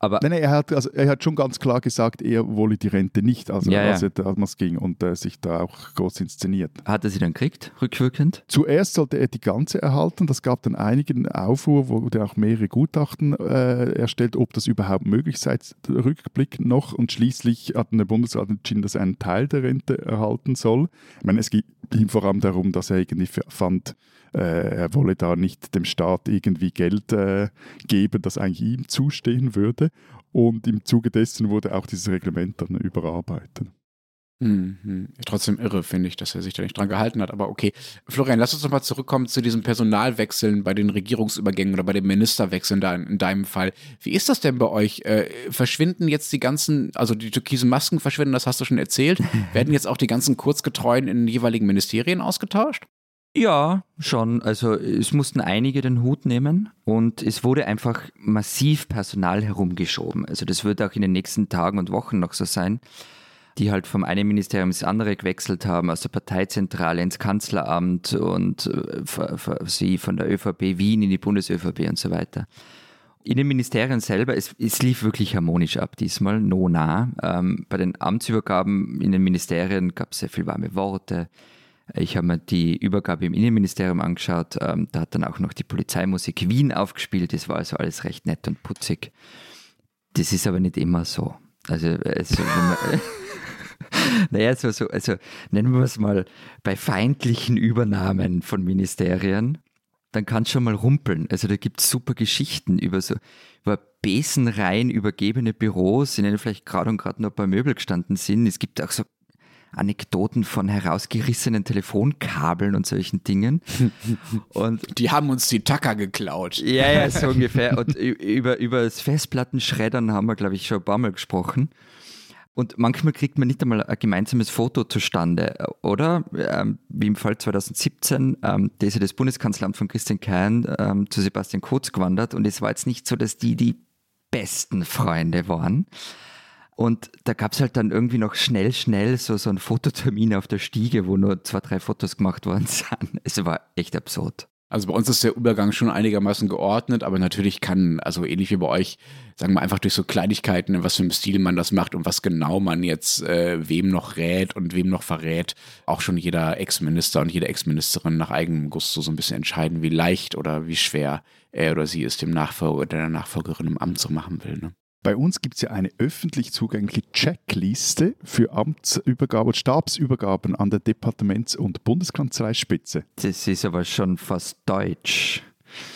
Aber nein, nein, er, hat, also, er hat schon ganz klar gesagt, er wolle die Rente nicht, also Ja, ja. als es ging und äh, sich da auch groß inszeniert. hat er sie dann gekriegt, rückwirkend? Zuerst sollte er die ganze erhalten. Das gab dann einigen Aufruhr, wurde auch mehrere Gutachten äh, erstellt, ob das überhaupt möglich sei, rückblickend noch. Und schließlich hat der Bundesrat entschieden, dass er einen Teil der Rente erhalten soll. Ich meine, es ging ihm vor allem darum, dass er irgendwie fand, äh, er wolle da nicht dem Staat irgendwie Geld äh, geben, das eigentlich ihm zustehen würde. Und im Zuge dessen wurde auch dieses Reglement dann überarbeitet. Mhm. Trotzdem irre, finde ich, dass er sich da nicht dran gehalten hat. Aber okay. Florian, lass uns nochmal zurückkommen zu diesen Personalwechseln bei den Regierungsübergängen oder bei den Ministerwechseln da in, in deinem Fall. Wie ist das denn bei euch? Äh, verschwinden jetzt die ganzen, also die türkisen Masken verschwinden, das hast du schon erzählt. Werden jetzt auch die ganzen Kurzgetreuen in den jeweiligen Ministerien ausgetauscht? Ja, schon. Also es mussten einige den Hut nehmen und es wurde einfach massiv Personal herumgeschoben. Also das wird auch in den nächsten Tagen und Wochen noch so sein, die halt vom einen Ministerium ins andere gewechselt haben, aus der Parteizentrale ins Kanzleramt und äh, sie von der ÖVP Wien in die Bundes-ÖVP und so weiter. In den Ministerien selber, es, es lief wirklich harmonisch ab diesmal, no nah. Ähm, bei den Amtsübergaben in den Ministerien gab es sehr viel warme Worte. Ich habe mir die Übergabe im Innenministerium angeschaut. Ähm, da hat dann auch noch die Polizeimusik Wien aufgespielt. Das war also alles recht nett und putzig. Das ist aber nicht immer so. Also, also naja, so, so, also nennen wir es mal bei feindlichen Übernahmen von Ministerien, dann kann es schon mal rumpeln. Also da gibt es super Geschichten über so über Besenreihen übergebene Büros, in denen vielleicht gerade und gerade noch ein paar Möbel gestanden sind. Es gibt auch so Anekdoten von herausgerissenen Telefonkabeln und solchen Dingen. Und Die haben uns die Tacker geklaut. ja, ja, so ungefähr. Und über, über das Festplattenschreddern haben wir, glaube ich, schon ein paar Mal gesprochen. Und manchmal kriegt man nicht einmal ein gemeinsames Foto zustande, oder? Ähm, wie im Fall 2017, ähm, da ist ja das Bundeskanzleramt von Christian Kern ähm, zu Sebastian Kurz gewandert und es war jetzt nicht so, dass die die besten Freunde waren. Und da gab es halt dann irgendwie noch schnell, schnell so, so einen Fototermin auf der Stiege, wo nur zwei, drei Fotos gemacht worden sind. Es war echt absurd. Also bei uns ist der Übergang schon einigermaßen geordnet, aber natürlich kann, also ähnlich wie bei euch, sagen wir einfach durch so Kleinigkeiten, in was für einem Stil man das macht und was genau man jetzt äh, wem noch rät und wem noch verrät, auch schon jeder Ex-Minister und jede Ex-Ministerin nach eigenem Gusto so ein bisschen entscheiden, wie leicht oder wie schwer er oder sie es dem Nachfolger oder der Nachfolgerin im Amt so machen will. Ne? Bei uns gibt es ja eine öffentlich zugängliche Checkliste für Amtsübergaben und Stabsübergaben an der Departements- und Bundeskanzleispitze. Das ist aber schon fast deutsch.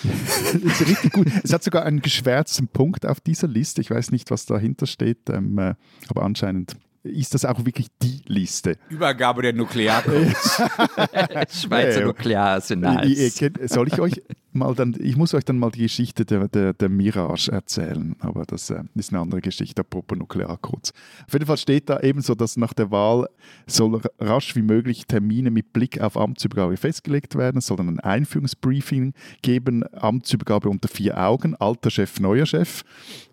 Das ist richtig gut. Es hat sogar einen geschwärzten Punkt auf dieser Liste. Ich weiß nicht, was dahinter steht, ähm, äh, aber anscheinend ist das auch wirklich die Liste. Übergabe der Nuklearcodes. Schweizer Ja, Nukleararsenals. Soll ich euch mal dann, ich muss euch dann mal die Geschichte der, der, der Mirage erzählen, aber das äh, ist eine andere Geschichte, apropos Nuklearcodes. Auf jeden Fall steht da ebenso, dass nach der Wahl soll ra- rasch wie möglich Termine mit Blick auf Amtsübergabe festgelegt werden, es soll dann ein Einführungsbriefing geben, Amtsübergabe unter vier Augen, alter Chef, neuer Chef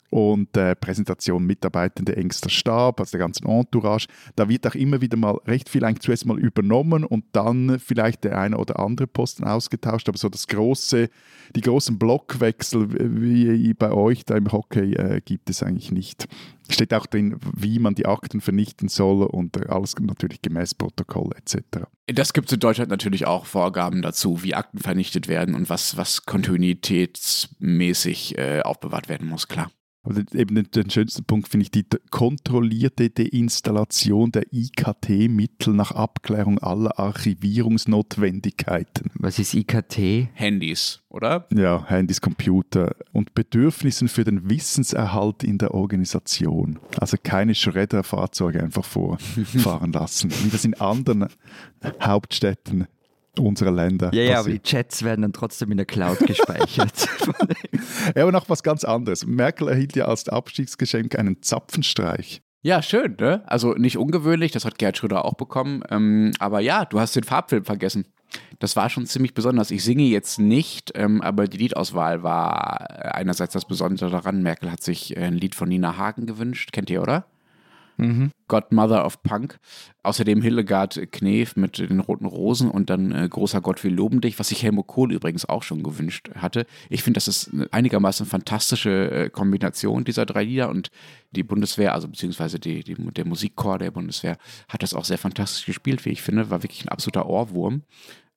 und äh, Präsentation Mitarbeitende engster Stab, also der ganzen Entourage. Da wird auch immer wieder mal recht viel eigentlich zuerst mal übernommen und dann vielleicht der eine oder andere Posten ausgetauscht, aber so das große, die großen Blockwechsel wie bei euch da im Hockey äh, gibt es eigentlich nicht. Steht auch drin, wie man die Akten vernichten soll und äh, alles natürlich gemäß Protokoll etc. Das gibt es in Deutschland natürlich auch Vorgaben dazu, wie Akten vernichtet werden und was, was kontinuitätsmäßig äh, aufbewahrt werden muss, klar. Aber eben den, den schönsten Punkt finde ich die kontrollierte Deinstallation der IKT-Mittel nach Abklärung aller Archivierungsnotwendigkeiten. Was ist IKT? Handys, oder? Ja, Handys, Computer und Bedürfnissen für den Wissenserhalt in der Organisation. Also keine Schredderfahrzeuge einfach vorfahren lassen, wie das in anderen Hauptstädten unserer Länder Ja, ja, aber die. Chats werden dann trotzdem in der Cloud gespeichert. Ja, aber noch was ganz anderes. Merkel erhielt ja als Abstiegsgeschenk einen Zapfenstreich. Ja, schön, ne? Also nicht ungewöhnlich, das hat Gerhard Schröder auch bekommen. Ähm, aber ja, du hast den Farbfilm vergessen. Das war schon ziemlich besonders. Ich singe jetzt nicht, ähm, aber die Liedauswahl war einerseits das Besondere daran. Merkel hat sich ein Lied von Nina Hagen gewünscht. Kennt ihr, oder? Mhm. Godmother of Punk. Außerdem Hildegard Knef mit den roten Rosen und dann äh, Großer Gott, wir loben dich, was sich Helmut Kohl übrigens auch schon gewünscht hatte. Ich finde, das ist einigermaßen fantastische äh, Kombination dieser drei Lieder und die Bundeswehr, also beziehungsweise die, die, der Musikchor der Bundeswehr, hat das auch sehr fantastisch gespielt, wie ich finde, war wirklich ein absoluter Ohrwurm.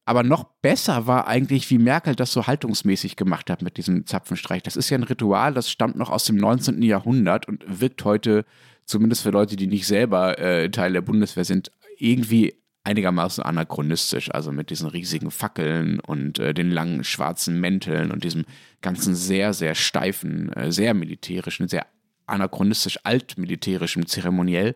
Aber noch besser war eigentlich, wie Merkel das so haltungsmäßig gemacht hat mit diesem Zapfenstreich. Das ist ja ein Ritual, das stammt noch aus dem 19. Jahrhundert und wirkt heute, zumindest für Leute, die nicht selber äh, Teil der Bundeswehr sind, irgendwie einigermaßen anachronistisch. Also mit diesen riesigen Fackeln und äh, den langen schwarzen Mänteln und diesem ganzen sehr, sehr steifen, äh, sehr militärischen, sehr anachronistisch altmilitärischen Zeremoniell.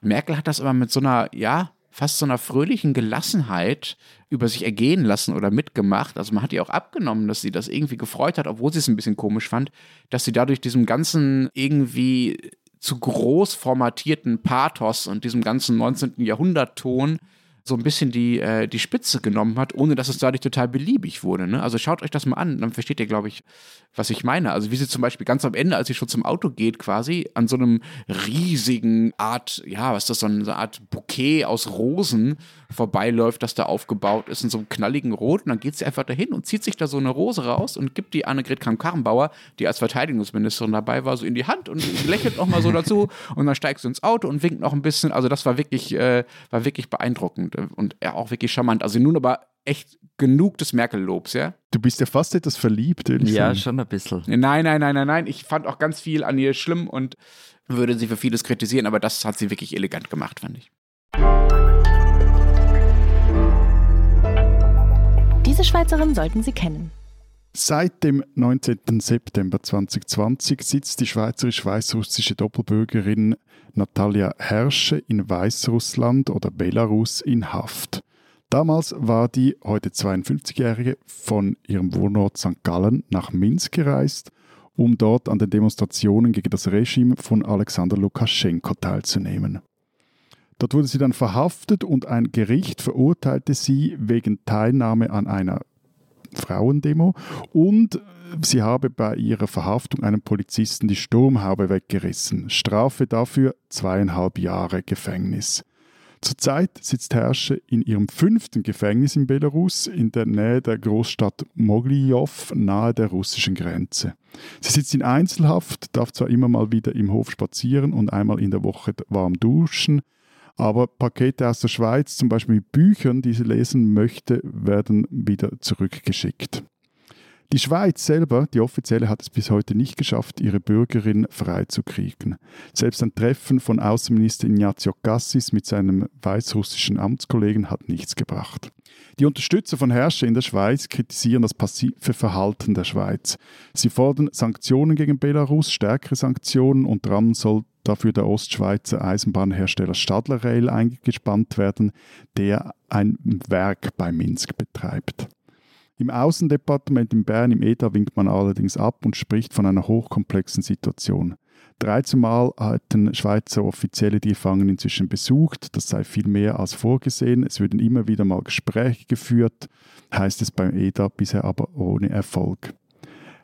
Merkel hat das aber mit so einer, ja, fast so einer fröhlichen Gelassenheit über sich ergehen lassen oder mitgemacht. Also man hat ihr auch abgenommen, dass sie das irgendwie gefreut hat, obwohl sie es ein bisschen komisch fand, dass sie dadurch diesem ganzen irgendwie zu groß formatierten Pathos und diesem ganzen 19. Jahrhundert-Ton so ein bisschen die, äh, die Spitze genommen hat, ohne dass es dadurch total beliebig wurde. Ne? Also schaut euch das mal an, dann versteht ihr, glaube ich, was ich meine. Also wie sie zum Beispiel ganz am Ende, als sie schon zum Auto geht, quasi an so einem riesigen Art, ja, was ist das, so eine Art Bouquet aus Rosen vorbeiläuft, das da aufgebaut ist in so einem knalligen Rot. Und dann geht sie einfach dahin und zieht sich da so eine Rose raus und gibt die Annegret Kramp-Karrenbauer, die als Verteidigungsministerin dabei war, so in die Hand und lächelt noch mal so dazu. Und dann steigt sie ins Auto und winkt noch ein bisschen. Also das war wirklich, äh, war wirklich beeindruckend und ja, auch wirklich charmant. Also nun aber echt genug des Merkel-Lobs, ja? Du bist ja fast etwas verliebt, Ja, sagen. schon ein bisschen. Nein, nein, nein, nein, nein. Ich fand auch ganz viel an ihr schlimm und würde sie für vieles kritisieren, aber das hat sie wirklich elegant gemacht, fand ich. Diese Schweizerin sollten Sie kennen. Seit dem 19. September 2020 sitzt die schweizerisch-weißrussische Doppelbürgerin Natalia Herrsche in Weißrussland oder Belarus in Haft. Damals war die heute 52-Jährige von ihrem Wohnort St. Gallen nach Minsk gereist, um dort an den Demonstrationen gegen das Regime von Alexander Lukaschenko teilzunehmen. Dort wurde sie dann verhaftet und ein Gericht verurteilte sie wegen Teilnahme an einer Frauendemo und sie habe bei ihrer Verhaftung einem Polizisten die Sturmhaube weggerissen. Strafe dafür zweieinhalb Jahre Gefängnis. Zurzeit sitzt Herrsche in ihrem fünften Gefängnis in Belarus in der Nähe der Großstadt Moglijow nahe der russischen Grenze. Sie sitzt in Einzelhaft, darf zwar immer mal wieder im Hof spazieren und einmal in der Woche warm duschen, aber Pakete aus der Schweiz, zum Beispiel mit Büchern, die sie lesen möchte, werden wieder zurückgeschickt. Die Schweiz selber, die offizielle, hat es bis heute nicht geschafft, ihre Bürgerin freizukriegen. Selbst ein Treffen von Außenminister Ignazio Cassis mit seinem weißrussischen Amtskollegen hat nichts gebracht. Die Unterstützer von Herrscher in der Schweiz kritisieren das passive Verhalten der Schweiz. Sie fordern Sanktionen gegen Belarus, stärkere Sanktionen, und dann soll dafür der Ostschweizer Eisenbahnhersteller Stadler Rail eingespannt werden, der ein Werk bei Minsk betreibt. Im Außendepartement in Bern im EDA winkt man allerdings ab und spricht von einer hochkomplexen Situation. 13 Mal hatten Schweizer Offizielle die Gefangenen inzwischen besucht. Das sei viel mehr als vorgesehen. Es würden immer wieder mal Gespräche geführt, heißt es beim EDA, bisher aber ohne Erfolg.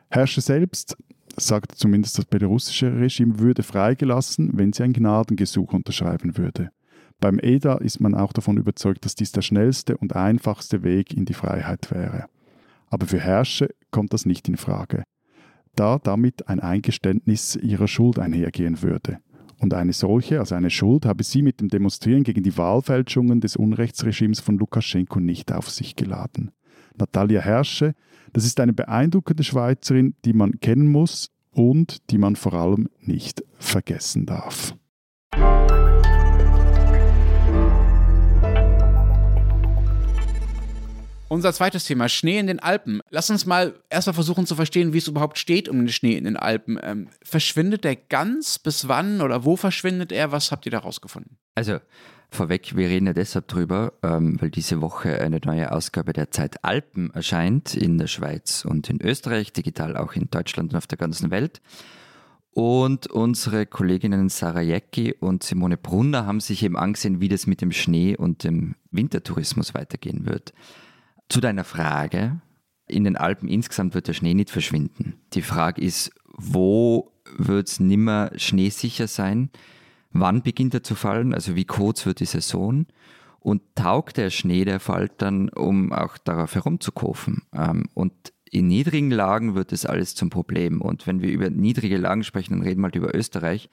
Herrscher selbst, sagt zumindest das belarussische Regime, würde freigelassen, wenn sie ein Gnadengesuch unterschreiben würde. Beim EDA ist man auch davon überzeugt, dass dies der schnellste und einfachste Weg in die Freiheit wäre. Aber für Herrscher kommt das nicht in Frage, da damit ein Eingeständnis ihrer Schuld einhergehen würde. Und eine solche, also eine Schuld, habe sie mit dem Demonstrieren gegen die Wahlfälschungen des Unrechtsregimes von Lukaschenko nicht auf sich geladen. Natalia Herrsche, das ist eine beeindruckende Schweizerin, die man kennen muss und die man vor allem nicht vergessen darf. Unser zweites Thema, Schnee in den Alpen. Lass uns mal erstmal versuchen zu verstehen, wie es überhaupt steht um den Schnee in den Alpen. Ähm, verschwindet der ganz? Bis wann oder wo verschwindet er? Was habt ihr da rausgefunden? Also, vorweg, wir reden ja deshalb drüber, ähm, weil diese Woche eine neue Ausgabe der Zeit Alpen erscheint in der Schweiz und in Österreich, digital auch in Deutschland und auf der ganzen Welt. Und unsere Kolleginnen Sarah Jäcki und Simone Brunner haben sich eben angesehen, wie das mit dem Schnee und dem Wintertourismus weitergehen wird. Zu deiner Frage, in den Alpen insgesamt wird der Schnee nicht verschwinden. Die Frage ist, wo wird es nimmer schneesicher sein? wann beginnt er zu fallen, also wie kurz wird die Saison und taugt der Schnee, der fällt dann, um auch darauf herumzukurven. Ähm, und in niedrigen Lagen wird das alles zum Problem. Und wenn wir über niedrige Lagen sprechen, dann reden wir halt über Österreich,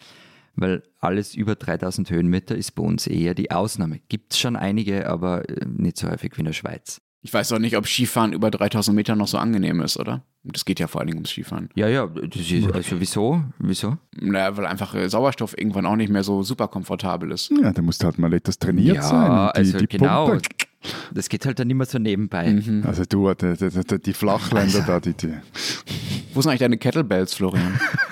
weil alles über 3000 Höhenmeter ist bei uns eher die Ausnahme. Gibt es schon einige, aber äh, nicht so häufig wie in der Schweiz. Ich weiß auch nicht, ob Skifahren über 3000 Meter noch so angenehm ist, oder? Das geht ja vor allen Dingen ums Skifahren. Ja, ja, ist, also wieso? Wieso? Naja, weil einfach äh, Sauerstoff irgendwann auch nicht mehr so super komfortabel ist. Ja, da musst du halt mal etwas trainiert ja, sein. Die, also die genau. Pumpe. Das geht halt dann immer so nebenbei. Mhm. Also du, die, die, die, die Flachländer da, die, die. Wo sind eigentlich deine Kettlebells, Florian?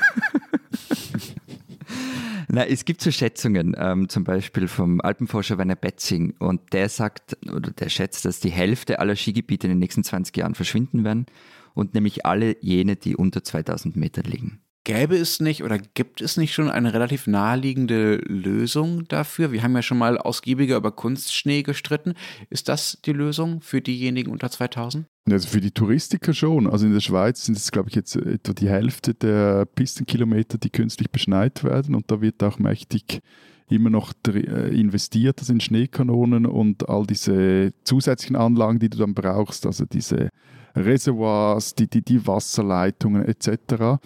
Na, es gibt so Schätzungen, ähm, zum Beispiel vom Alpenforscher Werner Betzing, und der sagt, oder der schätzt, dass die Hälfte aller Skigebiete in den nächsten 20 Jahren verschwinden werden und nämlich alle jene, die unter 2000 Meter liegen. Gäbe es nicht oder gibt es nicht schon eine relativ naheliegende Lösung dafür? Wir haben ja schon mal ausgiebiger über Kunstschnee gestritten. Ist das die Lösung für diejenigen unter 2000? Also für die Touristiker schon. Also in der Schweiz sind es, glaube ich, jetzt etwa die Hälfte der Pistenkilometer, die künstlich beschneit werden. Und da wird auch mächtig immer noch äh, investiert also in Schneekanonen und all diese zusätzlichen Anlagen, die du dann brauchst, also diese Reservoirs, die, die, die Wasserleitungen etc.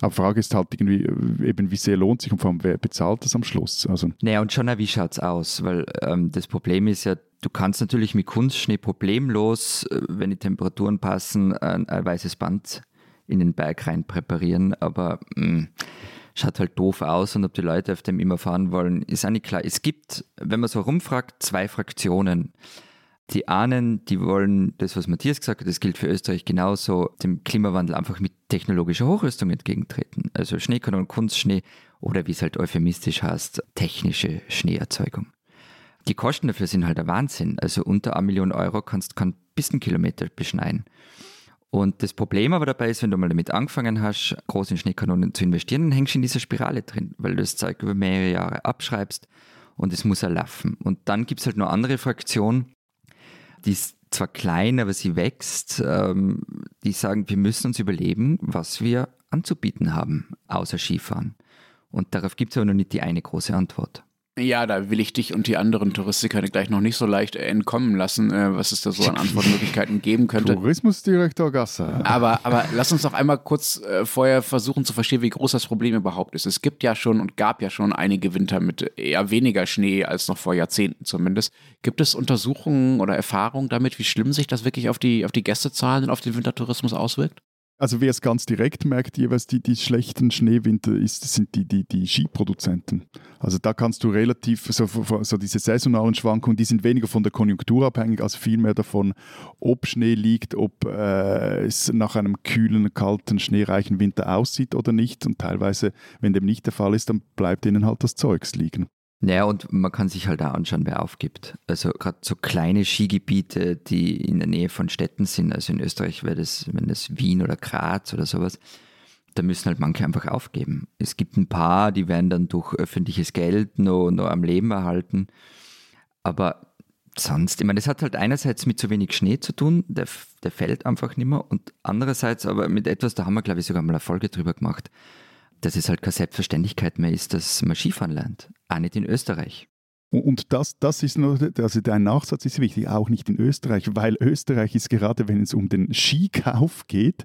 Aber die Frage ist halt irgendwie, eben wie sehr lohnt sich und vor allem, wer bezahlt das am Schluss? Also Naja, und schon auch, wie schaut es aus? Weil ähm, das Problem ist ja, du kannst natürlich mit Kunstschnee problemlos, äh, wenn die Temperaturen passen, ein, ein weißes Band in den Berg rein präparieren, aber mh, schaut halt doof aus und ob die Leute auf dem immer fahren wollen, ist auch nicht klar. Es gibt, wenn man so rumfragt, zwei Fraktionen. Die einen, die wollen das, was Matthias gesagt hat, das gilt für Österreich genauso, dem Klimawandel einfach mit technologischer Hochrüstung entgegentreten. Also Schneekanonen, Kunstschnee oder wie es halt euphemistisch heißt, technische Schneeerzeugung. Die Kosten dafür sind halt der Wahnsinn. Also unter 1 Million Euro kannst du keinen Pistenkilometer beschneien. Und das Problem aber dabei ist, wenn du mal damit angefangen hast, groß in Schneekanonen zu investieren, dann hängst du in dieser Spirale drin, weil du das Zeug über mehrere Jahre abschreibst und es muss erlaufen. Und dann gibt es halt noch andere Fraktionen, die ist zwar klein, aber sie wächst, ähm, die sagen, wir müssen uns überlegen, was wir anzubieten haben, außer Skifahren. Und darauf gibt es aber noch nicht die eine große Antwort. Ja, da will ich dich und die anderen Touristiker gleich noch nicht so leicht entkommen lassen, äh, was es da so an Antwortmöglichkeiten geben könnte. Tourismusdirektor Gasser. Aber, aber lass uns doch einmal kurz äh, vorher versuchen zu verstehen, wie groß das Problem überhaupt ist. Es gibt ja schon und gab ja schon einige Winter mit eher weniger Schnee als noch vor Jahrzehnten zumindest. Gibt es Untersuchungen oder Erfahrungen damit, wie schlimm sich das wirklich auf die, auf die Gästezahlen und auf den Wintertourismus auswirkt? Also wer es ganz direkt merkt, jeweils die, die schlechten Schneewinter, ist, sind die, die, die Skiproduzenten. Also da kannst du relativ, so, so diese saisonalen Schwankungen, die sind weniger von der Konjunktur abhängig, als vielmehr davon, ob Schnee liegt, ob äh, es nach einem kühlen, kalten, schneereichen Winter aussieht oder nicht. Und teilweise, wenn dem nicht der Fall ist, dann bleibt ihnen halt das Zeugs liegen. Naja, und man kann sich halt auch anschauen, wer aufgibt. Also gerade so kleine Skigebiete, die in der Nähe von Städten sind, also in Österreich wäre das, wenn das Wien oder Graz oder sowas, da müssen halt manche einfach aufgeben. Es gibt ein paar, die werden dann durch öffentliches Geld noch, noch am Leben erhalten. Aber sonst, ich meine, das hat halt einerseits mit zu wenig Schnee zu tun, der, der fällt einfach nicht mehr, und andererseits aber mit etwas, da haben wir, glaube ich, sogar mal eine Folge drüber gemacht, dass es halt keine Selbstverständlichkeit mehr ist, dass man Skifahren lernt. Auch nicht in Österreich. Und das, das ist nur, also dein Nachsatz ist wichtig, auch nicht in Österreich, weil Österreich ist gerade, wenn es um den Skikauf geht,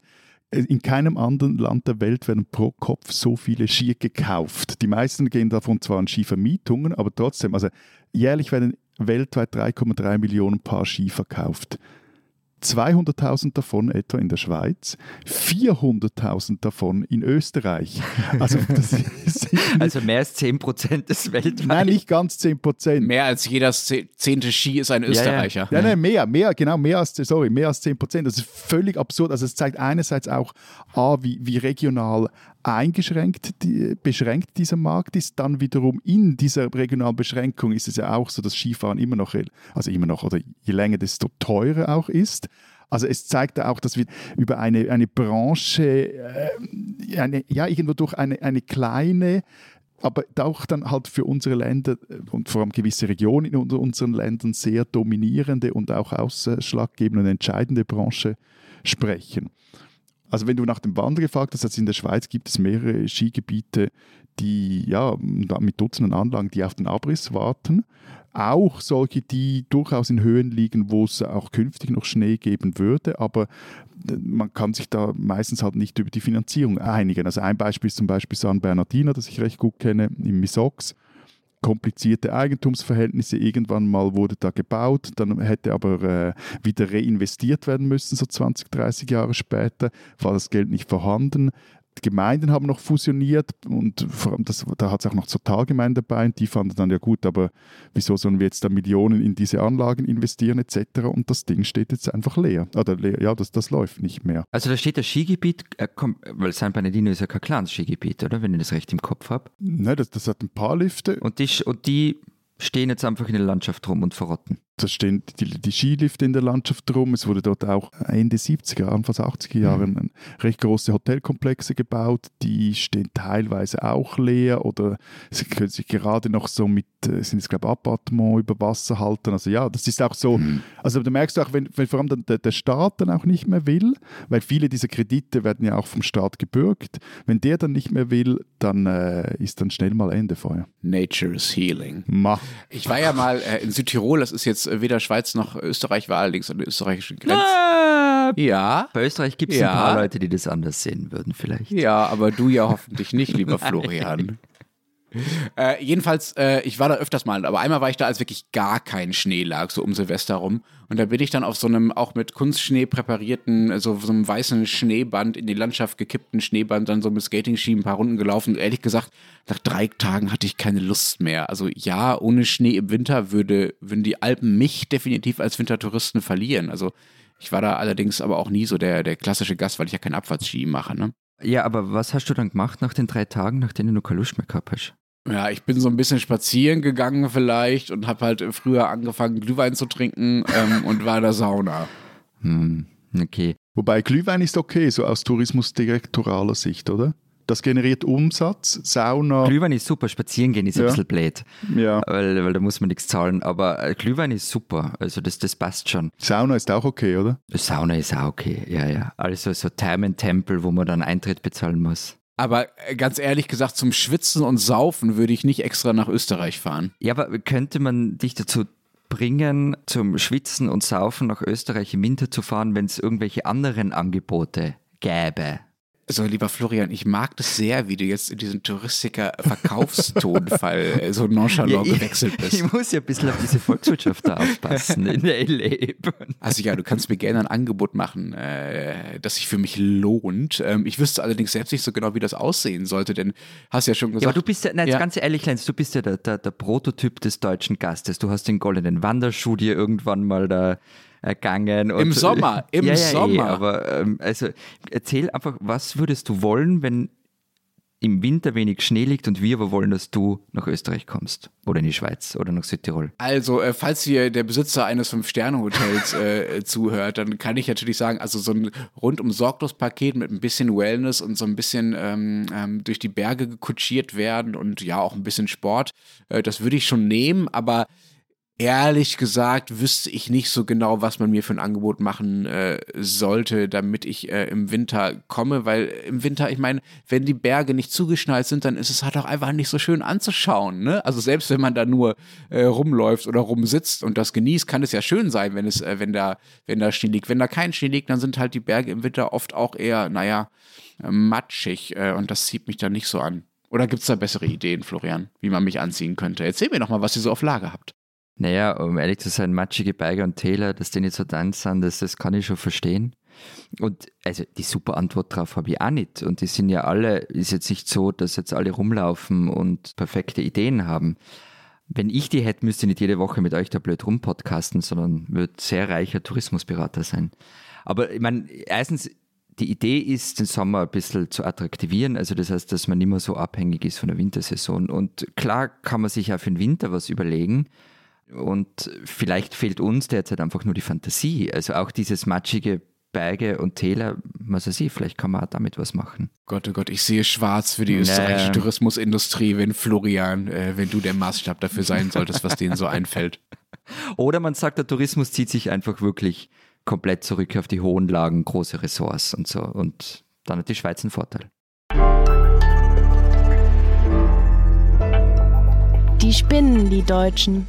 in keinem anderen Land der Welt werden pro Kopf so viele Skier gekauft. Die meisten gehen davon zwar an Skivermietungen, aber trotzdem, also jährlich werden weltweit 3,3 Millionen Paar Ski verkauft. 200.000 davon etwa in der Schweiz, 400.000 davon in Österreich. Also, das ist Also mehr als 10% des weltweit. nein, nicht ganz 10 Prozent. Mehr als jeder ze- zehnte Ski ist ein Österreicher. Ja, nein, mehr, mehr, genau, mehr als, sorry, mehr als 10 Prozent. Das ist völlig absurd. Also es zeigt einerseits auch, A, wie, wie regional eingeschränkt, die, beschränkt dieser Markt ist. Dann wiederum in dieser regionalen Beschränkung ist es ja auch so, dass Skifahren immer noch, also immer noch, oder je länger, desto teurer auch ist. Also es zeigt auch, dass wir über eine, eine Branche, äh, eine, ja, irgendwo durch eine, eine kleine, aber auch dann halt für unsere Länder äh, und vor allem gewisse Regionen in unseren Ländern sehr dominierende und auch ausschlaggebende und entscheidende Branche sprechen. Also wenn du nach dem Wandern gefragt hast, also in der Schweiz gibt es mehrere Skigebiete, die ja mit Dutzenden Anlagen, die auf den Abriss warten. Auch solche, die durchaus in Höhen liegen, wo es auch künftig noch Schnee geben würde, aber äh, man kann sich da meistens halt nicht über die Finanzierung einigen. Also ein Beispiel ist zum Beispiel San Bernardino, das ich recht gut kenne, im Misox komplizierte Eigentumsverhältnisse. Irgendwann mal wurde da gebaut, dann hätte aber äh, wieder reinvestiert werden müssen, so 20, 30 Jahre später, war das Geld nicht vorhanden. Gemeinden haben noch fusioniert und vor allem das, da hat es auch noch Totalgemeinden dabei und die fanden dann ja gut, aber wieso sollen wir jetzt da Millionen in diese Anlagen investieren etc. und das Ding steht jetzt einfach leer. Oder leer, ja, das, das läuft nicht mehr. Also da steht das Skigebiet, äh, komm, weil San Bernardino ist ja kein kleines Skigebiet, oder? Wenn ich das recht im Kopf habe. Nein, das, das hat ein paar Lifte. Und die, und die stehen jetzt einfach in der Landschaft rum und verrotten. Da stehen die, die Skilifte in der Landschaft rum. Es wurde dort auch Ende 70er, Anfang 80er Jahren mhm. recht große Hotelkomplexe gebaut. Die stehen teilweise auch leer oder sie können sich gerade noch so mit, äh, sind es glaube Appartement über Wasser halten. Also ja, das ist auch so. Mhm. Also da merkst du auch, wenn, wenn vor allem der, der Staat dann auch nicht mehr will, weil viele dieser Kredite werden ja auch vom Staat gebürgt. Wenn der dann nicht mehr will, dann äh, ist dann schnell mal Ende vorher. Nature is healing. Ma. Ich war ja mal äh, in Südtirol, das ist jetzt äh, weder Schweiz noch Österreich, war allerdings an der österreichischen Grenze. Ah, ja. Bei Österreich gibt es Ja. ein paar Leute, die das anders sehen würden, vielleicht. Ja, aber du ja hoffentlich nicht, lieber Florian. Äh, jedenfalls, äh, ich war da öfters mal, aber einmal war ich da, als wirklich gar kein Schnee lag, so um Silvester rum. Und da bin ich dann auf so einem auch mit Kunstschnee präparierten, so, so einem weißen Schneeband, in die Landschaft gekippten Schneeband, dann so mit Skating-Ski ein paar Runden gelaufen. Und ehrlich gesagt, nach drei Tagen hatte ich keine Lust mehr. Also ja, ohne Schnee im Winter würde, würden die Alpen mich definitiv als Wintertouristen verlieren. Also ich war da allerdings aber auch nie so der, der klassische Gast, weil ich ja keinen Abfahrtsski mache. Ne? Ja, aber was hast du dann gemacht nach den drei Tagen, nachdem du keine Lust mehr gehabt hast? Ja, ich bin so ein bisschen spazieren gegangen vielleicht und habe halt früher angefangen, Glühwein zu trinken ähm, und war in der Sauna. Hm, okay. Wobei Glühwein ist okay, so aus tourismusdirektoraler Sicht, oder? Das generiert Umsatz, Sauna. Glühwein ist super, spazieren gehen ist Ja. ein bisschen blöd, ja. weil, weil da muss man nichts zahlen. Aber äh, Glühwein ist super, also das, das passt schon. Sauna ist auch okay, oder? Sauna ist auch okay, ja, ja. Also so Thermentempel, wo man dann Eintritt bezahlen muss. Aber äh, ganz ehrlich gesagt, zum Schwitzen und Saufen würde ich nicht extra nach Österreich fahren. Ja, aber könnte man dich dazu bringen, zum Schwitzen und Saufen nach Österreich im Winter zu fahren, wenn es irgendwelche anderen Angebote gäbe? So, lieber Florian, ich mag das sehr, wie du jetzt in diesen Touristiker-Verkaufstonfall äh, so nonchalant ich, gewechselt bist. ich muss ja ein bisschen auf diese Volkswirtschaft da aufpassen, in lebe. Also ja, du kannst mir gerne ein Angebot machen, äh, das sich für mich lohnt. Ähm, ich wüsste allerdings selbst nicht so genau, wie das aussehen sollte, denn hast ja schon gesagt. Ja, aber du bist ja, nein, Ja. ganz ehrlich, Lenz, du bist ja der, der, der Prototyp des deutschen Gastes. Du hast den goldenen Wanderschuh dir irgendwann mal da ergangen. Und, Im Sommer, im ja, ja, Sommer. Eh, aber ähm, also erzähl einfach, was würdest du wollen, wenn im Winter wenig Schnee liegt und wir aber wollen, dass du nach Österreich kommst oder in die Schweiz oder nach Südtirol. Also, äh, falls hier der Besitzer eines Fünf-Sterne-Hotels äh, zuhört, dann kann ich natürlich sagen, also so ein rundum sorglos Paket mit ein bisschen Wellness und so ein bisschen ähm, ähm, durch die Berge gekutschiert werden und ja auch ein bisschen Sport, äh, das würde ich schon nehmen, aber ehrlich gesagt wüsste ich nicht so genau, was man mir für ein Angebot machen äh, sollte, damit ich äh, im Winter komme, weil im Winter, ich meine, wenn die Berge nicht zugeschneit sind, dann ist es halt auch einfach nicht so schön anzuschauen. Ne? Also selbst wenn man da nur äh, rumläuft oder rumsitzt und das genießt, kann es ja schön sein, wenn es, äh, wenn da, wenn da Schnee liegt. Wenn da kein Schnee liegt, dann sind halt die Berge im Winter oft auch eher, naja, äh, matschig äh, und das zieht mich dann nicht so an. Oder gibt es da bessere Ideen, Florian, wie man mich anziehen könnte? Erzähl mir doch mal, was ihr so auf Lager habt. Naja, um ehrlich zu sein, matschige Berge und Täler, dass die nicht so dann sind, das, das kann ich schon verstehen. Und also die super Antwort drauf habe ich auch nicht. Und die sind ja alle, ist jetzt nicht so, dass jetzt alle rumlaufen und perfekte Ideen haben. Wenn ich die hätte, müsste ich nicht jede Woche mit euch da blöd rumpodcasten, sondern würde sehr reicher Tourismusberater sein. Aber ich meine, erstens, die Idee ist, den Sommer ein bisschen zu attraktivieren. Also das heißt, dass man nicht mehr so abhängig ist von der Wintersaison. Und klar kann man sich auch für den Winter was überlegen. Und vielleicht fehlt uns derzeit einfach nur die Fantasie. Also auch dieses matschige Berge und Täler, was weiß ich, vielleicht kann man auch damit was machen. Gott, oh Gott, ich sehe schwarz für die Nee. österreichische Tourismusindustrie, wenn Florian, äh, wenn du der Maßstab dafür sein solltest, was denen so einfällt. Oder man sagt, der Tourismus zieht sich einfach wirklich komplett zurück auf die hohen Lagen, große Ressorts und so. Und dann hat die Schweiz einen Vorteil. Die spinnen, die Deutschen.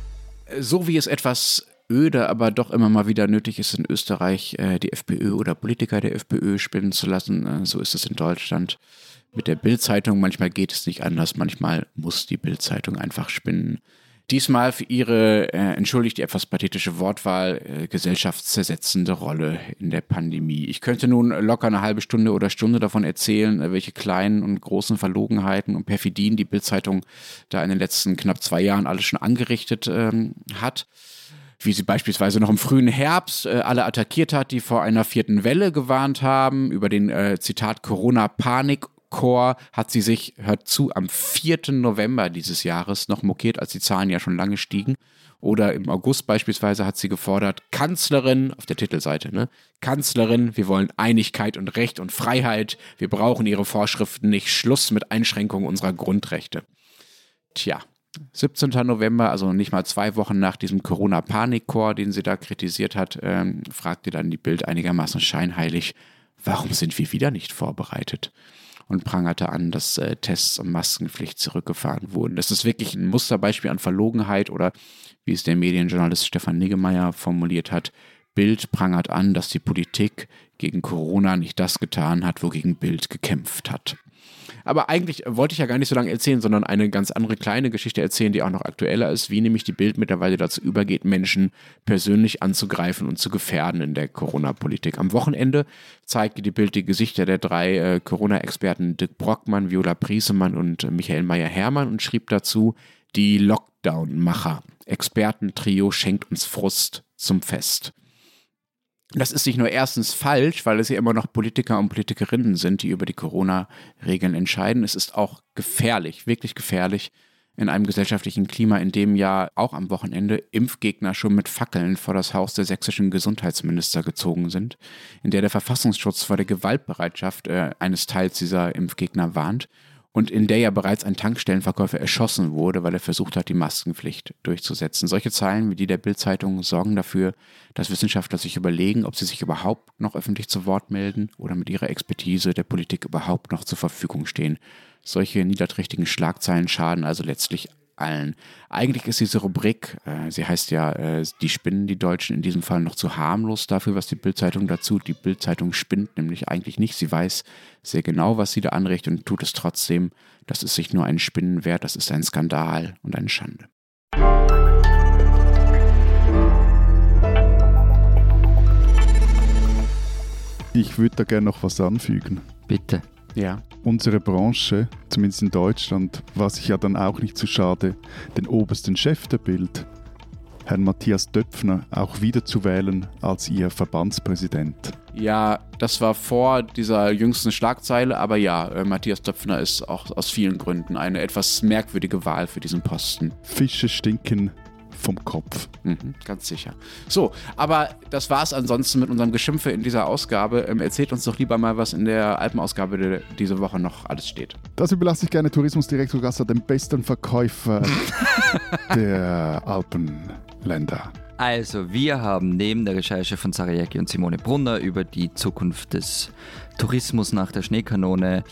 So wie es etwas öde, aber doch immer mal wieder nötig ist in Österreich, äh, die FPÖ oder Politiker der FPÖ spinnen zu lassen, äh, so ist es in Deutschland mit der Bildzeitung. Manchmal geht es nicht anders, manchmal muss die Bildzeitung einfach spinnen. Diesmal für ihre, äh, entschuldigt die etwas pathetische Wortwahl, äh, gesellschaftszersetzende Rolle in der Pandemie. Ich könnte nun locker eine halbe Stunde oder Stunde davon erzählen, äh, welche kleinen und großen Verlogenheiten und Perfidien die Bildzeitung da in den letzten knapp zwei Jahren alles schon angerichtet ähm, hat wie sie beispielsweise noch im frühen Herbst äh, alle attackiert hat, die vor einer vierten Welle gewarnt haben, über den äh, Zitat Corona-Panik Chor hat sie sich, hört zu, am 4. November dieses Jahres noch mokiert, als die Zahlen ja schon lange stiegen. Oder im August beispielsweise hat sie gefordert, Kanzlerin, auf der Titelseite, ne? Kanzlerin, wir wollen Einigkeit und Recht und Freiheit. Wir brauchen ihre Vorschriften nicht. Schluss mit Einschränkungen unserer Grundrechte. Tja, 17. November, also nicht mal zwei Wochen nach diesem Corona-Panikchor, den sie da kritisiert hat, ähm, fragte dann die Bild einigermaßen scheinheilig, warum sind wir wieder nicht vorbereitet? Und prangerte an, dass äh, Tests und Maskenpflicht zurückgefahren wurden. Das ist wirklich ein Musterbeispiel an Verlogenheit oder wie es der Medienjournalist Stefan Niggemeier formuliert hat, Bild prangert an, dass die Politik gegen Corona nicht das getan hat, wogegen Bild gekämpft hat. Aber eigentlich wollte ich ja gar nicht so lange erzählen, sondern eine ganz andere kleine Geschichte erzählen, die auch noch aktueller ist, wie nämlich die Bild mittlerweile dazu übergeht, Menschen persönlich anzugreifen und zu gefährden in der Corona-Politik. Am Wochenende zeigte die Bild die Gesichter der drei äh, Corona-Experten Dirk Brockmann, Viola Priesemann und äh, Michael Meyer-Hermann und schrieb dazu, die Lockdown-Macher. Expertentrio schenkt uns Frust zum Fest. Das ist nicht nur erstens falsch, weil es ja immer noch Politiker und Politikerinnen sind, die über die Corona-Regeln entscheiden. Es ist auch gefährlich, wirklich gefährlich in einem gesellschaftlichen Klima, in dem ja auch am Wochenende Impfgegner schon mit Fackeln vor das Haus der sächsischen Gesundheitsminister gezogen sind, in der der Verfassungsschutz vor der Gewaltbereitschaft äh, eines Teils dieser Impfgegner warnt und in der ja bereits ein Tankstellenverkäufer erschossen wurde, weil er versucht hat, die Maskenpflicht durchzusetzen. Solche Zahlen wie die der Bildzeitung sorgen dafür, dass Wissenschaftler sich überlegen, ob sie sich überhaupt noch öffentlich zu Wort melden oder mit ihrer Expertise der Politik überhaupt noch zur Verfügung stehen. Solche niederträchtigen Schlagzeilen schaden also letztlich allen. Eigentlich ist diese Rubrik, äh, sie heißt ja äh, Die Spinnen, die Deutschen, in diesem Fall noch zu harmlos dafür, was die Bildzeitung dazu. Die Bildzeitung spinnt nämlich eigentlich nicht. Sie weiß sehr genau, was sie da anrichtet und tut es trotzdem. Das ist sich nur ein Spinnen wert, das ist ein Skandal und eine Schande. Ich würde da gerne noch was anfügen. Bitte. Ja. Unsere Branche, zumindest in Deutschland, war sich ja dann auch nicht zu schade, den obersten Chef der Bild, Herrn Matthias Döpfner, auch wieder zu wählen als ihr Verbandspräsident. Ja, das war vor dieser jüngsten Schlagzeile, aber ja, äh, Matthias Döpfner ist auch aus vielen Gründen eine etwas merkwürdige Wahl für diesen Posten. Fische stinken vom Kopf. Mhm, ganz sicher. So, aber das war es ansonsten mit unserem Geschimpfe in dieser Ausgabe. Ähm, erzählt uns doch lieber mal, was in der Alpenausgabe de, diese Woche noch alles steht. Das überlasse ich gerne Tourismusdirektor Gasser, dem besten Verkäufer der Alpenländer. Also, wir haben neben der Recherche von Sarajeki und Simone Brunner über die Zukunft des Tourismus nach der Schneekanone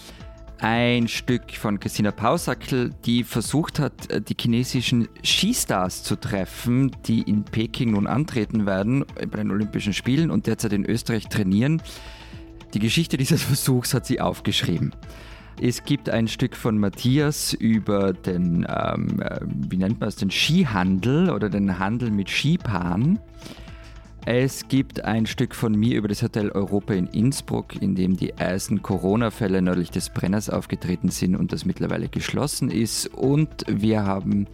ein Stück von Christina Pausackel, die versucht hat, äh, die chinesischen Skistars zu treffen, die in Peking nun antreten werden äh, bei den Olympischen Spielen und derzeit in Österreich trainieren. Die Geschichte dieses Versuchs hat sie aufgeschrieben. Es gibt ein Stück von Matthias über den, ähm, äh, wie nennt man es, den Skihandel oder den Handel mit Skipaaren. Es gibt ein Stück von mir über das Hotel Europa in Innsbruck, in dem die ersten Corona-Fälle nördlich des Brenners aufgetreten sind und das mittlerweile geschlossen ist. Und wir haben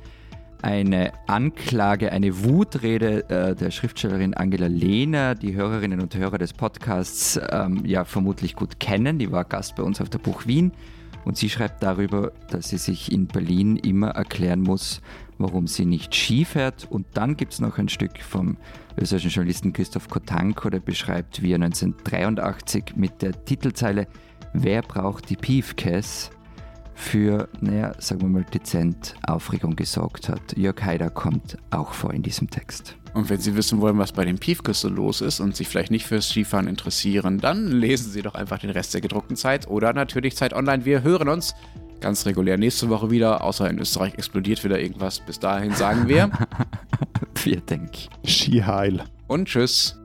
eine Anklage, eine Wutrede äh, der Schriftstellerin Angela Lehner, die Hörerinnen und Hörer des Podcasts ähm, ja vermutlich gut kennen. Die war Gast bei uns auf der Buch Wien und sie schreibt darüber, dass sie sich in Berlin immer erklären muss, warum sie nicht Ski fährt. Und dann gibt es noch ein Stück vom österreichischen Journalisten Christoph Kotanko, der beschreibt, wie er 1983 mit der Titelzeile Wer braucht die Piefkes für, naja, sagen wir mal, dezent Aufregung gesorgt hat. Jörg Haider kommt auch vor in diesem Text. Und wenn Sie wissen wollen, was bei den Piefkes so los ist und sich vielleicht nicht fürs Skifahren interessieren, dann lesen Sie doch einfach den Rest der gedruckten Zeit oder natürlich Zeit Online. Wir hören uns ganz regulär nächste Woche wieder, außer in Österreich explodiert wieder irgendwas. Bis dahin sagen wir. Wir denken. Ski heil. Und tschüss.